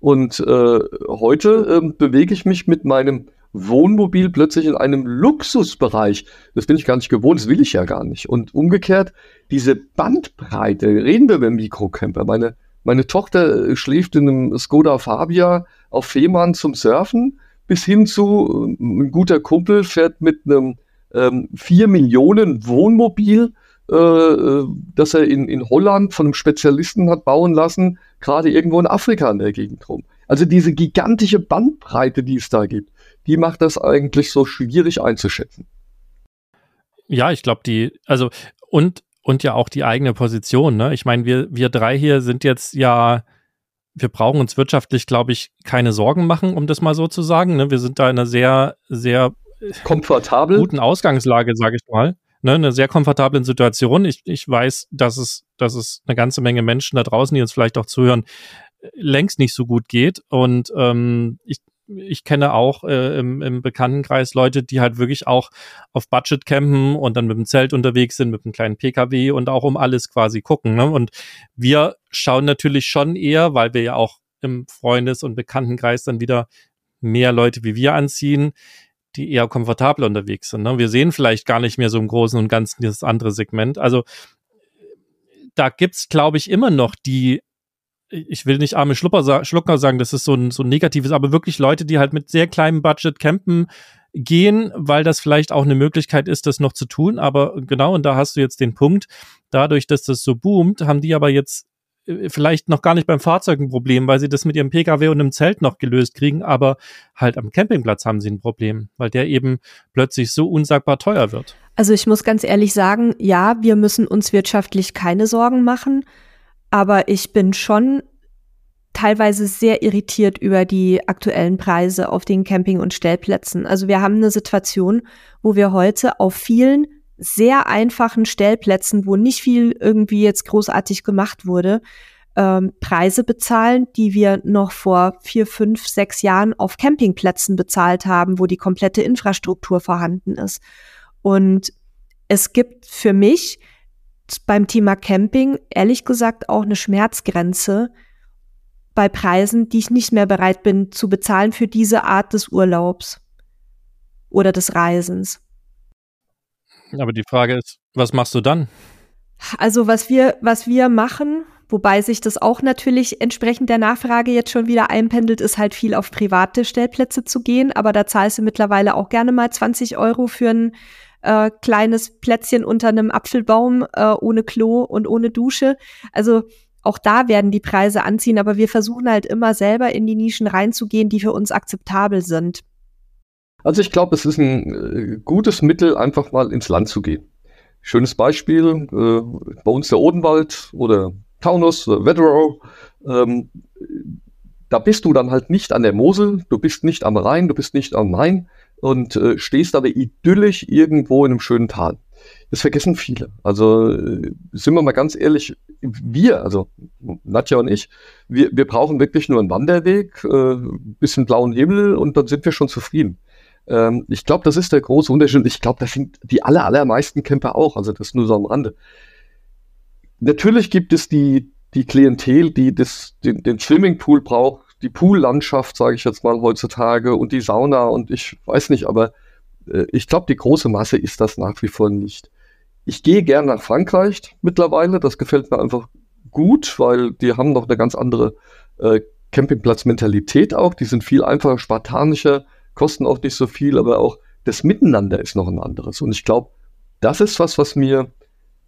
Und äh, heute äh, bewege ich mich mit meinem Wohnmobil plötzlich in einem Luxusbereich. Das bin ich gar nicht gewohnt, das will ich ja gar nicht. Und umgekehrt, diese Bandbreite, reden wir über Mikrocamper. Meine, meine Tochter äh, schläft in einem Skoda Fabia auf Fehmarn zum Surfen, bis hin zu, äh, ein guter Kumpel fährt mit einem ähm, 4 Millionen Wohnmobil, äh, äh, das er in, in Holland von einem Spezialisten hat bauen lassen, gerade irgendwo in Afrika in der Gegend rum. Also diese gigantische Bandbreite, die es da gibt die macht das eigentlich so schwierig einzuschätzen. Ja, ich glaube, die, also und und ja auch die eigene Position. Ne? Ich meine, wir wir drei hier sind jetzt ja, wir brauchen uns wirtschaftlich, glaube ich, keine Sorgen machen, um das mal so zu sagen. Ne? Wir sind da in einer sehr sehr komfortabel guten Ausgangslage, sage ich mal. Ne, eine sehr komfortablen Situation. Ich, ich weiß, dass es, dass es eine ganze Menge Menschen da draußen, die uns vielleicht auch zuhören, längst nicht so gut geht. Und ähm, ich, ich kenne auch äh, im, im Bekanntenkreis Leute, die halt wirklich auch auf Budget campen und dann mit dem Zelt unterwegs sind, mit einem kleinen PKW und auch um alles quasi gucken. Ne? Und wir schauen natürlich schon eher, weil wir ja auch im Freundes- und Bekanntenkreis dann wieder mehr Leute wie wir anziehen, die eher komfortabel unterwegs sind. Ne? Wir sehen vielleicht gar nicht mehr so im Großen und Ganzen dieses andere Segment. Also da gibt's, glaube ich, immer noch die ich will nicht arme Schlupper, Schlucker sagen, das ist so ein, so ein negatives, aber wirklich Leute, die halt mit sehr kleinem Budget campen gehen, weil das vielleicht auch eine Möglichkeit ist, das noch zu tun. Aber genau, und da hast du jetzt den Punkt, dadurch, dass das so boomt, haben die aber jetzt äh, vielleicht noch gar nicht beim Fahrzeug ein Problem, weil sie das mit ihrem Pkw und einem Zelt noch gelöst kriegen, aber halt am Campingplatz haben sie ein Problem, weil der eben plötzlich so unsagbar teuer wird. Also ich muss ganz ehrlich sagen, ja, wir müssen uns wirtschaftlich keine Sorgen machen. Aber ich bin schon teilweise sehr irritiert über die aktuellen Preise auf den Camping- und Stellplätzen. Also wir haben eine Situation, wo wir heute auf vielen sehr einfachen Stellplätzen, wo nicht viel irgendwie jetzt großartig gemacht wurde, ähm, Preise bezahlen, die wir noch vor vier, fünf, sechs Jahren auf Campingplätzen bezahlt haben, wo die komplette Infrastruktur vorhanden ist. Und es gibt für mich beim Thema Camping ehrlich gesagt auch eine Schmerzgrenze bei Preisen, die ich nicht mehr bereit bin zu bezahlen für diese Art des Urlaubs oder des Reisens. Aber die Frage ist, was machst du dann? Also was wir, was wir machen, wobei sich das auch natürlich entsprechend der Nachfrage jetzt schon wieder einpendelt, ist halt viel auf private Stellplätze zu gehen. Aber da zahlst du mittlerweile auch gerne mal 20 Euro für ein äh, kleines Plätzchen unter einem Apfelbaum äh, ohne Klo und ohne Dusche. Also auch da werden die Preise anziehen, aber wir versuchen halt immer selber in die Nischen reinzugehen, die für uns akzeptabel sind. Also ich glaube, es ist ein äh, gutes Mittel, einfach mal ins Land zu gehen. Schönes Beispiel, äh, bei uns der Odenwald oder Taunus, oder Wetterow, ähm, da bist du dann halt nicht an der Mosel, du bist nicht am Rhein, du bist nicht am Main und äh, stehst aber idyllisch irgendwo in einem schönen Tal. Das vergessen viele. Also äh, sind wir mal ganz ehrlich, wir, also Nadja und ich, wir, wir brauchen wirklich nur einen Wanderweg, äh, bisschen blauen Himmel und dann sind wir schon zufrieden. Ähm, ich glaube, das ist der große Unterschied. Ich glaube, das sind die aller, allermeisten Camper auch. Also das nur so am Rande. Natürlich gibt es die, die Klientel, die das, den, den Swimmingpool braucht, die Poollandschaft, sage ich jetzt mal heutzutage, und die Sauna und ich weiß nicht, aber äh, ich glaube, die große Masse ist das nach wie vor nicht. Ich gehe gern nach Frankreich mittlerweile, das gefällt mir einfach gut, weil die haben noch eine ganz andere äh, Campingplatzmentalität auch, die sind viel einfacher, spartanischer, kosten auch nicht so viel, aber auch das Miteinander ist noch ein anderes. Und ich glaube, das ist was, was mir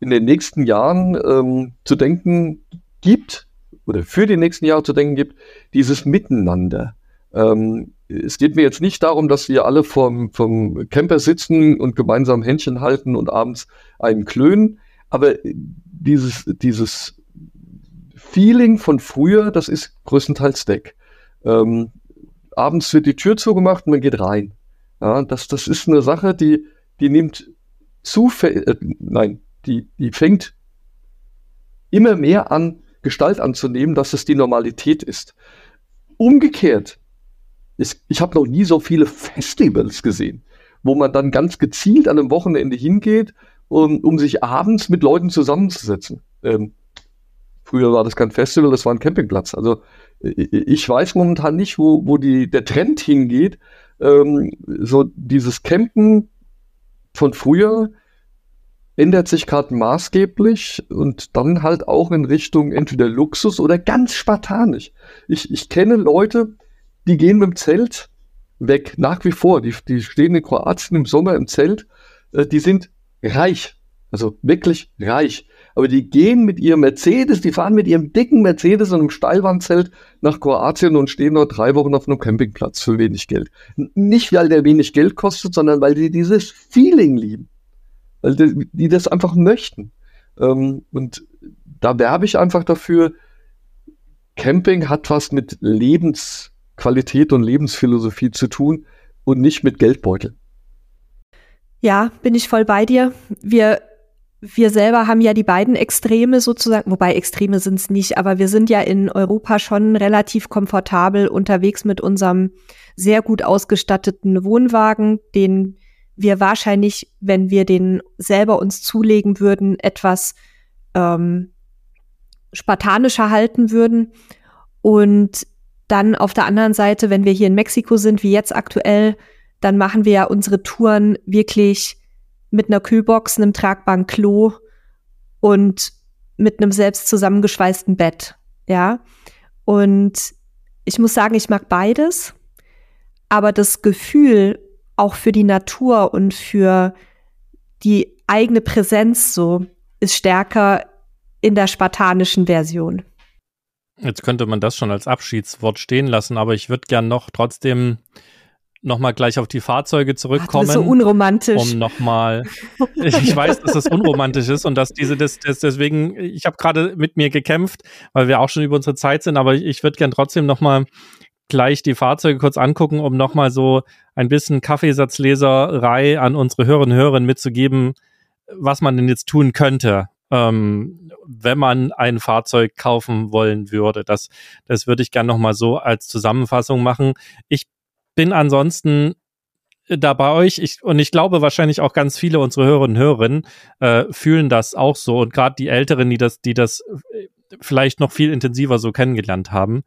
in den nächsten Jahren ähm, zu denken gibt oder für die nächsten Jahre zu denken gibt, dieses Miteinander. Ähm, es geht mir jetzt nicht darum, dass wir alle vom, vom Camper sitzen und gemeinsam Händchen halten und abends einen klönen, aber dieses, dieses Feeling von früher, das ist größtenteils weg. Ähm, abends wird die Tür zugemacht und man geht rein. Ja, das, das ist eine Sache, die, die nimmt zufällig, äh, nein, die, die fängt immer mehr an, Gestalt anzunehmen, dass es die Normalität ist. Umgekehrt, ist, ich habe noch nie so viele Festivals gesehen, wo man dann ganz gezielt an einem Wochenende hingeht, um, um sich abends mit Leuten zusammenzusetzen. Ähm, früher war das kein Festival, das war ein Campingplatz. Also ich weiß momentan nicht, wo, wo die, der Trend hingeht. Ähm, so dieses Campen von früher ändert sich gerade maßgeblich und dann halt auch in Richtung entweder Luxus oder ganz spartanisch. Ich, ich kenne Leute, die gehen mit dem Zelt weg, nach wie vor. Die, die stehen in Kroatien im Sommer im Zelt. Äh, die sind reich, also wirklich reich aber die gehen mit ihrem Mercedes, die fahren mit ihrem dicken Mercedes und einem Steilwandzelt nach Kroatien und stehen dort drei Wochen auf einem Campingplatz für wenig Geld. Nicht, weil der wenig Geld kostet, sondern weil die dieses Feeling lieben. Weil die, die das einfach möchten. Ähm, und da werbe ich einfach dafür, Camping hat was mit Lebensqualität und Lebensphilosophie zu tun und nicht mit Geldbeutel. Ja, bin ich voll bei dir. Wir wir selber haben ja die beiden Extreme sozusagen, wobei Extreme sind es nicht, aber wir sind ja in Europa schon relativ komfortabel unterwegs mit unserem sehr gut ausgestatteten Wohnwagen, den wir wahrscheinlich, wenn wir den selber uns zulegen würden, etwas ähm, spartanischer halten würden. Und dann auf der anderen Seite, wenn wir hier in Mexiko sind, wie jetzt aktuell, dann machen wir ja unsere Touren wirklich mit einer Kühlbox, einem tragbaren Klo und mit einem selbst zusammengeschweißten Bett. Ja. Und ich muss sagen, ich mag beides. Aber das Gefühl auch für die Natur und für die eigene Präsenz so ist stärker in der spartanischen Version. Jetzt könnte man das schon als Abschiedswort stehen lassen, aber ich würde gern noch trotzdem nochmal gleich auf die Fahrzeuge zurückkommen. Ach, so unromantisch. Um nochmal, ich weiß, dass das unromantisch ist und dass diese, das, das deswegen, ich habe gerade mit mir gekämpft, weil wir auch schon über unsere Zeit sind, aber ich, ich würde gern trotzdem nochmal gleich die Fahrzeuge kurz angucken, um nochmal so ein bisschen Kaffeesatzleserei an unsere Hörerinnen und Hörer mitzugeben, was man denn jetzt tun könnte. ähm, wenn man ein Fahrzeug kaufen wollen würde. Das, das würde ich gerne nochmal so als Zusammenfassung machen. Ich bin ansonsten da bei euch ich, und ich glaube wahrscheinlich auch ganz viele unserer Hörerinnen und Hörerinnen äh, fühlen das auch so und gerade die Älteren, die das, die das äh, vielleicht noch viel intensiver so kennengelernt haben.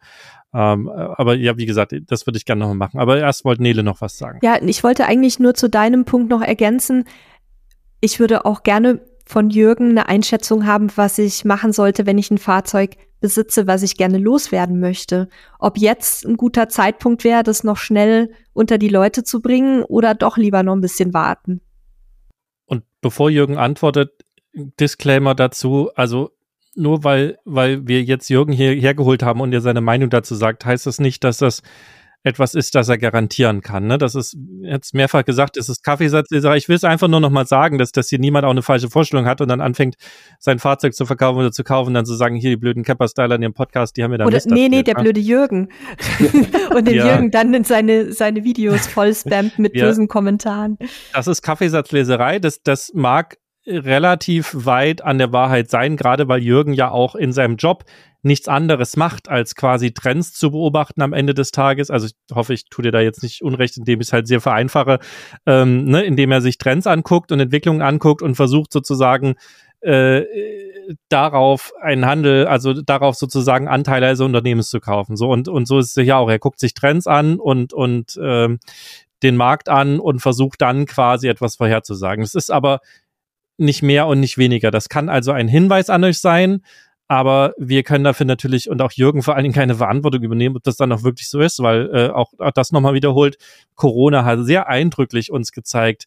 Ähm, aber ja, wie gesagt, das würde ich gerne nochmal machen. Aber erst wollte Nele noch was sagen. Ja, ich wollte eigentlich nur zu deinem Punkt noch ergänzen. Ich würde auch gerne von Jürgen eine Einschätzung haben, was ich machen sollte, wenn ich ein Fahrzeug besitze, was ich gerne loswerden möchte. Ob jetzt ein guter Zeitpunkt wäre, das noch schnell unter die Leute zu bringen oder doch lieber noch ein bisschen warten. Und bevor Jürgen antwortet, Disclaimer dazu, also nur weil, weil wir jetzt Jürgen hier hergeholt haben und er seine Meinung dazu sagt, heißt das nicht, dass das etwas ist, das er garantieren kann. Ne? Das ist jetzt mehrfach gesagt, es ist Kaffeesatzleserei. Ich will es einfach nur noch mal sagen, dass, dass hier niemand auch eine falsche Vorstellung hat und dann anfängt, sein Fahrzeug zu verkaufen oder zu kaufen, dann zu sagen, hier die blöden Capper-Styler in ihrem Podcast, die haben mir dann Oder nee, nee, der ne? blöde Jürgen. und den ja. Jürgen dann in seine, seine Videos voll spammt mit ja. bösen Kommentaren. Das ist Kaffeesatzleserei. Das, das mag relativ weit an der Wahrheit sein, gerade weil Jürgen ja auch in seinem Job nichts anderes macht, als quasi Trends zu beobachten am Ende des Tages. Also ich hoffe, ich tue dir da jetzt nicht unrecht, indem ich es halt sehr vereinfache, ähm, ne, indem er sich Trends anguckt und Entwicklungen anguckt und versucht sozusagen äh, darauf einen Handel, also darauf sozusagen Anteile eines Unternehmens zu kaufen. So und und so ist es ja auch. Er guckt sich Trends an und und ähm, den Markt an und versucht dann quasi etwas vorherzusagen. Es ist aber nicht mehr und nicht weniger. Das kann also ein Hinweis an euch sein, aber wir können dafür natürlich und auch Jürgen vor allen Dingen keine Verantwortung übernehmen, ob das dann auch wirklich so ist, weil äh, auch, auch das nochmal wiederholt, Corona hat sehr eindrücklich uns gezeigt,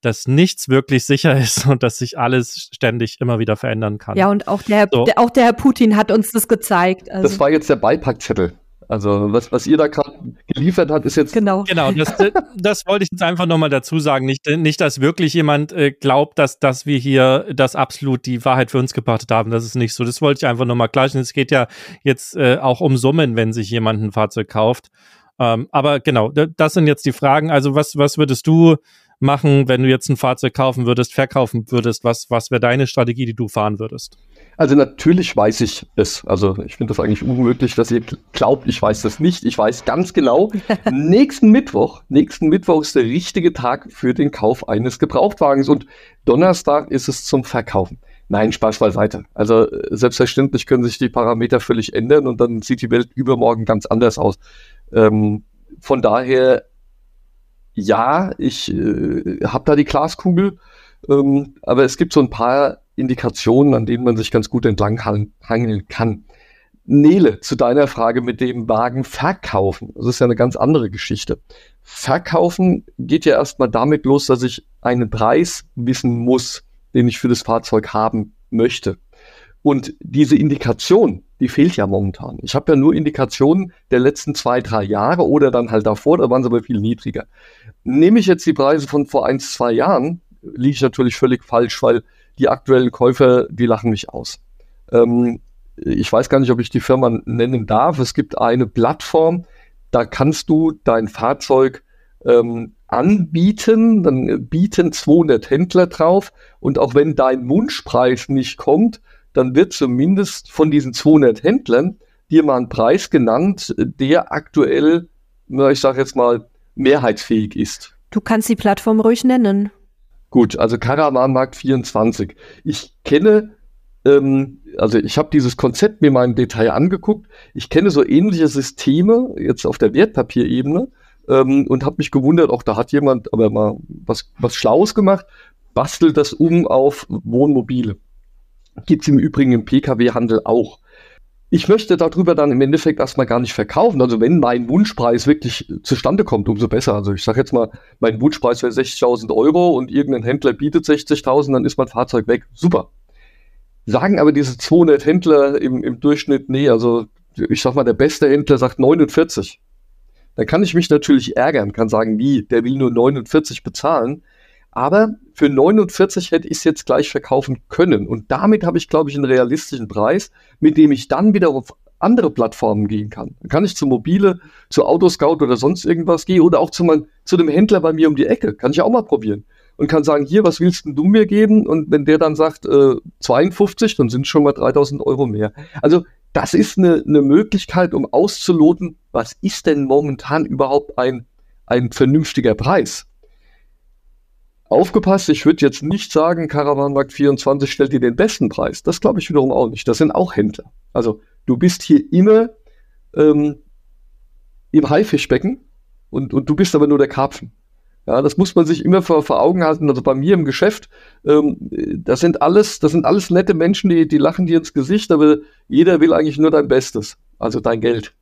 dass nichts wirklich sicher ist und dass sich alles ständig immer wieder verändern kann. Ja, und auch der, so. der auch der Herr Putin hat uns das gezeigt. Also. Das war jetzt der Beipackzettel. Also was, was ihr da gerade geliefert habt, ist jetzt. Genau. Genau, das, das wollte ich jetzt einfach nochmal dazu sagen. Nicht, nicht, dass wirklich jemand äh, glaubt, dass, dass wir hier das absolut die Wahrheit für uns gepachtet haben. Das ist nicht so. Das wollte ich einfach nochmal klarstellen. Es geht ja jetzt äh, auch um Summen, wenn sich jemand ein Fahrzeug kauft. Ähm, aber genau, das sind jetzt die Fragen. Also was, was würdest du machen, wenn du jetzt ein Fahrzeug kaufen würdest, verkaufen würdest? Was, was wäre deine Strategie, die du fahren würdest? Also natürlich weiß ich es. Also ich finde das eigentlich unmöglich, dass ihr glaubt, ich weiß das nicht. Ich weiß ganz genau, nächsten Mittwoch, nächsten Mittwoch ist der richtige Tag für den Kauf eines Gebrauchtwagens und Donnerstag ist es zum Verkaufen. Nein, Spaß beiseite. Also selbstverständlich können sich die Parameter völlig ändern und dann sieht die Welt übermorgen ganz anders aus. Ähm, von daher, ja, ich äh, habe da die Glaskugel, ähm, aber es gibt so ein paar Indikationen, an denen man sich ganz gut entlang hangeln kann. Nele, zu deiner Frage mit dem Wagen verkaufen. Das ist ja eine ganz andere Geschichte. Verkaufen geht ja erstmal damit los, dass ich einen Preis wissen muss, den ich für das Fahrzeug haben möchte. Und diese Indikation, die fehlt ja momentan. Ich habe ja nur Indikationen der letzten zwei, drei Jahre oder dann halt davor, da waren sie aber viel niedriger. Nehme ich jetzt die Preise von vor ein, zwei Jahren, liege ich natürlich völlig falsch, weil die aktuellen Käufer, die lachen mich aus. Ähm, ich weiß gar nicht, ob ich die Firma nennen darf. Es gibt eine Plattform, da kannst du dein Fahrzeug ähm, anbieten, dann bieten 200 Händler drauf und auch wenn dein Wunschpreis nicht kommt, dann wird zumindest von diesen 200 Händlern dir mal ein Preis genannt, der aktuell, ich sage jetzt mal, mehrheitsfähig ist. Du kannst die Plattform ruhig nennen. Gut, also Karawanmarkt 24. Ich kenne, ähm, also ich habe dieses Konzept mir mal im Detail angeguckt. Ich kenne so ähnliche Systeme jetzt auf der Wertpapierebene ähm, und habe mich gewundert, auch da hat jemand aber mal was, was Schlaues gemacht, bastelt das um auf Wohnmobile. Gibt es im Übrigen im Pkw-Handel auch ich möchte darüber dann im Endeffekt erstmal gar nicht verkaufen. Also wenn mein Wunschpreis wirklich zustande kommt, umso besser. Also ich sage jetzt mal, mein Wunschpreis wäre 60.000 Euro und irgendein Händler bietet 60.000, dann ist mein Fahrzeug weg. Super. Sagen aber diese 200 Händler im, im Durchschnitt, nee, also ich sag mal, der beste Händler sagt 49. Dann kann ich mich natürlich ärgern, kann sagen, wie, der will nur 49 bezahlen. Aber für 49 hätte ich es jetzt gleich verkaufen können. Und damit habe ich, glaube ich, einen realistischen Preis, mit dem ich dann wieder auf andere Plattformen gehen kann. Dann kann ich zu Mobile, zu Autoscout oder sonst irgendwas gehen oder auch zu, mein, zu dem Händler bei mir um die Ecke. Kann ich auch mal probieren. und kann sagen, hier, was willst du mir geben? Und wenn der dann sagt äh, 52, dann sind es schon mal 3000 Euro mehr. Also das ist eine, eine Möglichkeit, um auszuloten, was ist denn momentan überhaupt ein, ein vernünftiger Preis. Aufgepasst, ich würde jetzt nicht sagen, Karawanmarkt 24 stellt dir den besten Preis. Das glaube ich wiederum auch nicht. Das sind auch Händler. Also du bist hier immer ähm, im Haifischbecken und, und du bist aber nur der Karpfen. Ja, das muss man sich immer vor, vor Augen halten. Also bei mir im Geschäft, ähm, das sind alles, das sind alles nette Menschen, die, die lachen dir ins Gesicht, aber jeder will eigentlich nur dein Bestes, also dein Geld.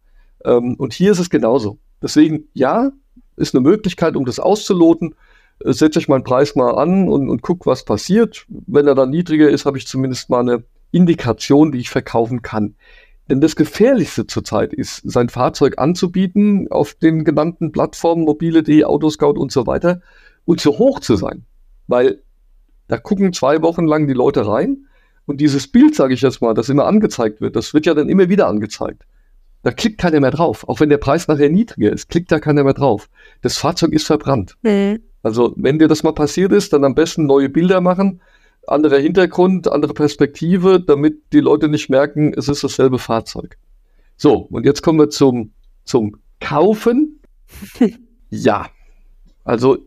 Ähm, und hier ist es genauso. Deswegen, ja, ist eine Möglichkeit, um das auszuloten. Setze ich meinen Preis mal an und, und guck, was passiert. Wenn er dann niedriger ist, habe ich zumindest mal eine Indikation, die ich verkaufen kann. Denn das Gefährlichste zurzeit ist, sein Fahrzeug anzubieten auf den genannten Plattformen, mobile.de, Autoscout und so weiter und zu hoch zu sein. Weil da gucken zwei Wochen lang die Leute rein und dieses Bild, sage ich jetzt mal, das immer angezeigt wird, das wird ja dann immer wieder angezeigt. Da klickt keiner mehr drauf. Auch wenn der Preis nachher niedriger ist, klickt da keiner mehr drauf. Das Fahrzeug ist verbrannt. Mhm. Also wenn dir das mal passiert ist, dann am besten neue Bilder machen anderer Hintergrund, andere Perspektive, damit die Leute nicht merken, es ist dasselbe Fahrzeug. So, und jetzt kommen wir zum, zum Kaufen. ja, also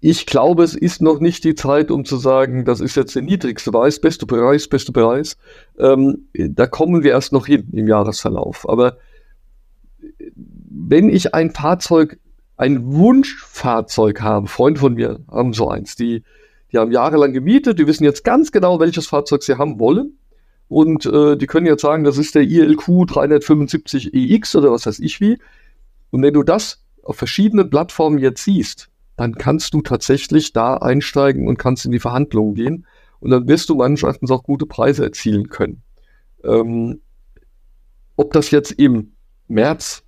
ich glaube, es ist noch nicht die Zeit, um zu sagen, das ist jetzt der niedrigste Preis, beste Preis, beste Preis. Ähm, da kommen wir erst noch hin im Jahresverlauf. Aber wenn ich ein Fahrzeug, ein Wunschfahrzeug habe, Freunde von mir haben so eins, die die haben jahrelang gemietet, die wissen jetzt ganz genau, welches Fahrzeug sie haben wollen. Und äh, die können jetzt sagen, das ist der ILQ 375 EX oder was weiß ich wie. Und wenn du das auf verschiedenen Plattformen jetzt siehst, dann kannst du tatsächlich da einsteigen und kannst in die Verhandlungen gehen. Und dann wirst du Erachtens auch gute Preise erzielen können. Ähm, ob das jetzt im März,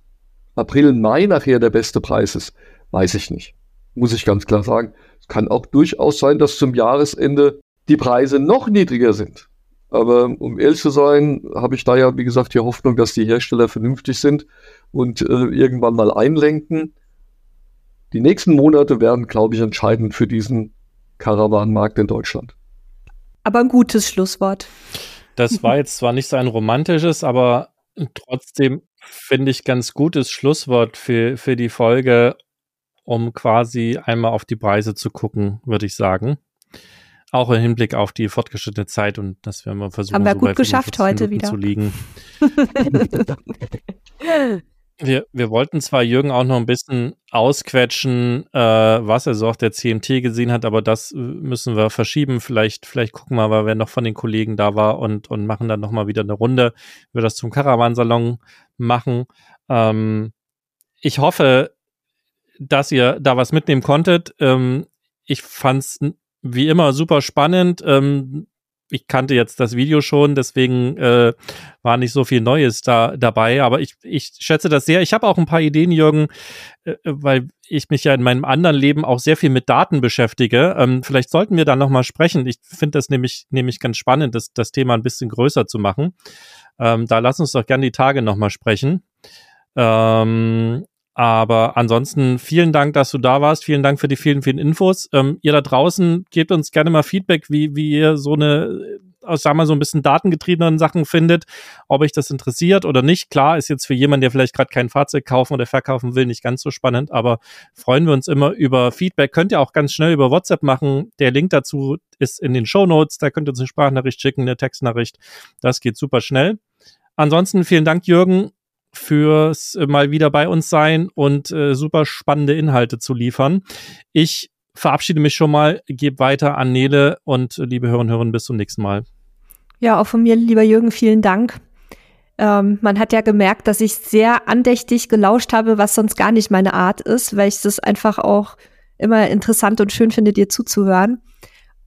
April, Mai nachher der beste Preis ist, weiß ich nicht. Muss ich ganz klar sagen kann auch durchaus sein, dass zum Jahresende die Preise noch niedriger sind. Aber um ehrlich zu sein, habe ich da ja, wie gesagt, die Hoffnung, dass die Hersteller vernünftig sind und äh, irgendwann mal einlenken. Die nächsten Monate werden, glaube ich, entscheidend für diesen Karawanmarkt in Deutschland. Aber ein gutes Schlusswort. Das war jetzt zwar nicht so ein romantisches, aber trotzdem finde ich ganz gutes Schlusswort für, für die Folge um quasi einmal auf die Preise zu gucken, würde ich sagen. Auch im Hinblick auf die fortgeschrittene Zeit und dass wir mal versuchen, haben wir so gut geschafft heute wieder zu liegen. wir, wir wollten zwar Jürgen auch noch ein bisschen ausquetschen, äh, was er so auf der CMT gesehen hat, aber das äh, müssen wir verschieben. Vielleicht, vielleicht gucken wir mal, wer noch von den Kollegen da war und, und machen dann nochmal wieder eine Runde. Wir das zum Caravansalon machen. Ähm, ich hoffe, dass ihr da was mitnehmen konntet. Ähm, ich fand's wie immer super spannend. Ähm, ich kannte jetzt das Video schon, deswegen äh, war nicht so viel Neues da dabei. Aber ich, ich schätze das sehr. Ich habe auch ein paar Ideen, Jürgen, äh, weil ich mich ja in meinem anderen Leben auch sehr viel mit Daten beschäftige. Ähm, vielleicht sollten wir da nochmal sprechen. Ich finde das nämlich, nämlich ganz spannend, das, das Thema ein bisschen größer zu machen. Ähm, da lass uns doch gerne die Tage nochmal sprechen. Ähm, aber ansonsten vielen Dank, dass du da warst. Vielen Dank für die vielen, vielen Infos. Ähm, ihr da draußen gebt uns gerne mal Feedback, wie, wie ihr so eine, äh, sagen wir so ein bisschen datengetriebenen Sachen findet, ob euch das interessiert oder nicht. Klar, ist jetzt für jemanden, der vielleicht gerade kein Fahrzeug kaufen oder verkaufen will, nicht ganz so spannend, aber freuen wir uns immer über Feedback. Könnt ihr auch ganz schnell über WhatsApp machen. Der Link dazu ist in den Show Notes. Da könnt ihr uns eine Sprachnachricht schicken, eine Textnachricht. Das geht super schnell. Ansonsten vielen Dank, Jürgen fürs äh, mal wieder bei uns sein und äh, super spannende Inhalte zu liefern. Ich verabschiede mich schon mal, gebe weiter an Nele und äh, liebe Hörerinnen und Hörer, bis zum nächsten Mal. Ja, auch von mir, lieber Jürgen, vielen Dank. Ähm, man hat ja gemerkt, dass ich sehr andächtig gelauscht habe, was sonst gar nicht meine Art ist, weil ich das einfach auch immer interessant und schön finde, dir zuzuhören.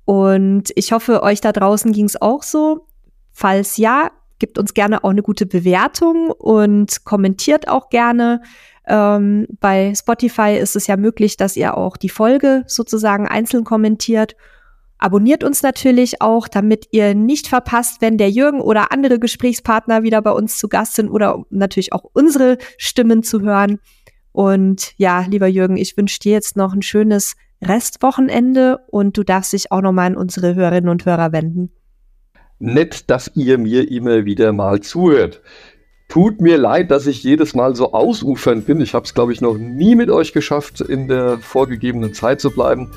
Und ich hoffe, euch da draußen ging es auch so. Falls ja, Gebt uns gerne auch eine gute Bewertung und kommentiert auch gerne. Ähm, bei Spotify ist es ja möglich, dass ihr auch die Folge sozusagen einzeln kommentiert. Abonniert uns natürlich auch, damit ihr nicht verpasst, wenn der Jürgen oder andere Gesprächspartner wieder bei uns zu Gast sind oder natürlich auch unsere Stimmen zu hören. Und ja, lieber Jürgen, ich wünsche dir jetzt noch ein schönes Restwochenende und du darfst dich auch nochmal an unsere Hörerinnen und Hörer wenden. Nett, dass ihr mir immer wieder mal zuhört. Tut mir leid, dass ich jedes Mal so ausufernd bin. Ich habe es, glaube ich, noch nie mit euch geschafft, in der vorgegebenen Zeit zu bleiben.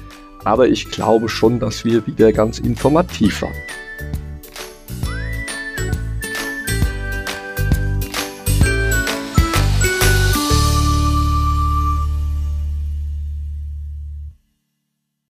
Aber ich glaube schon, dass wir wieder ganz informativ waren.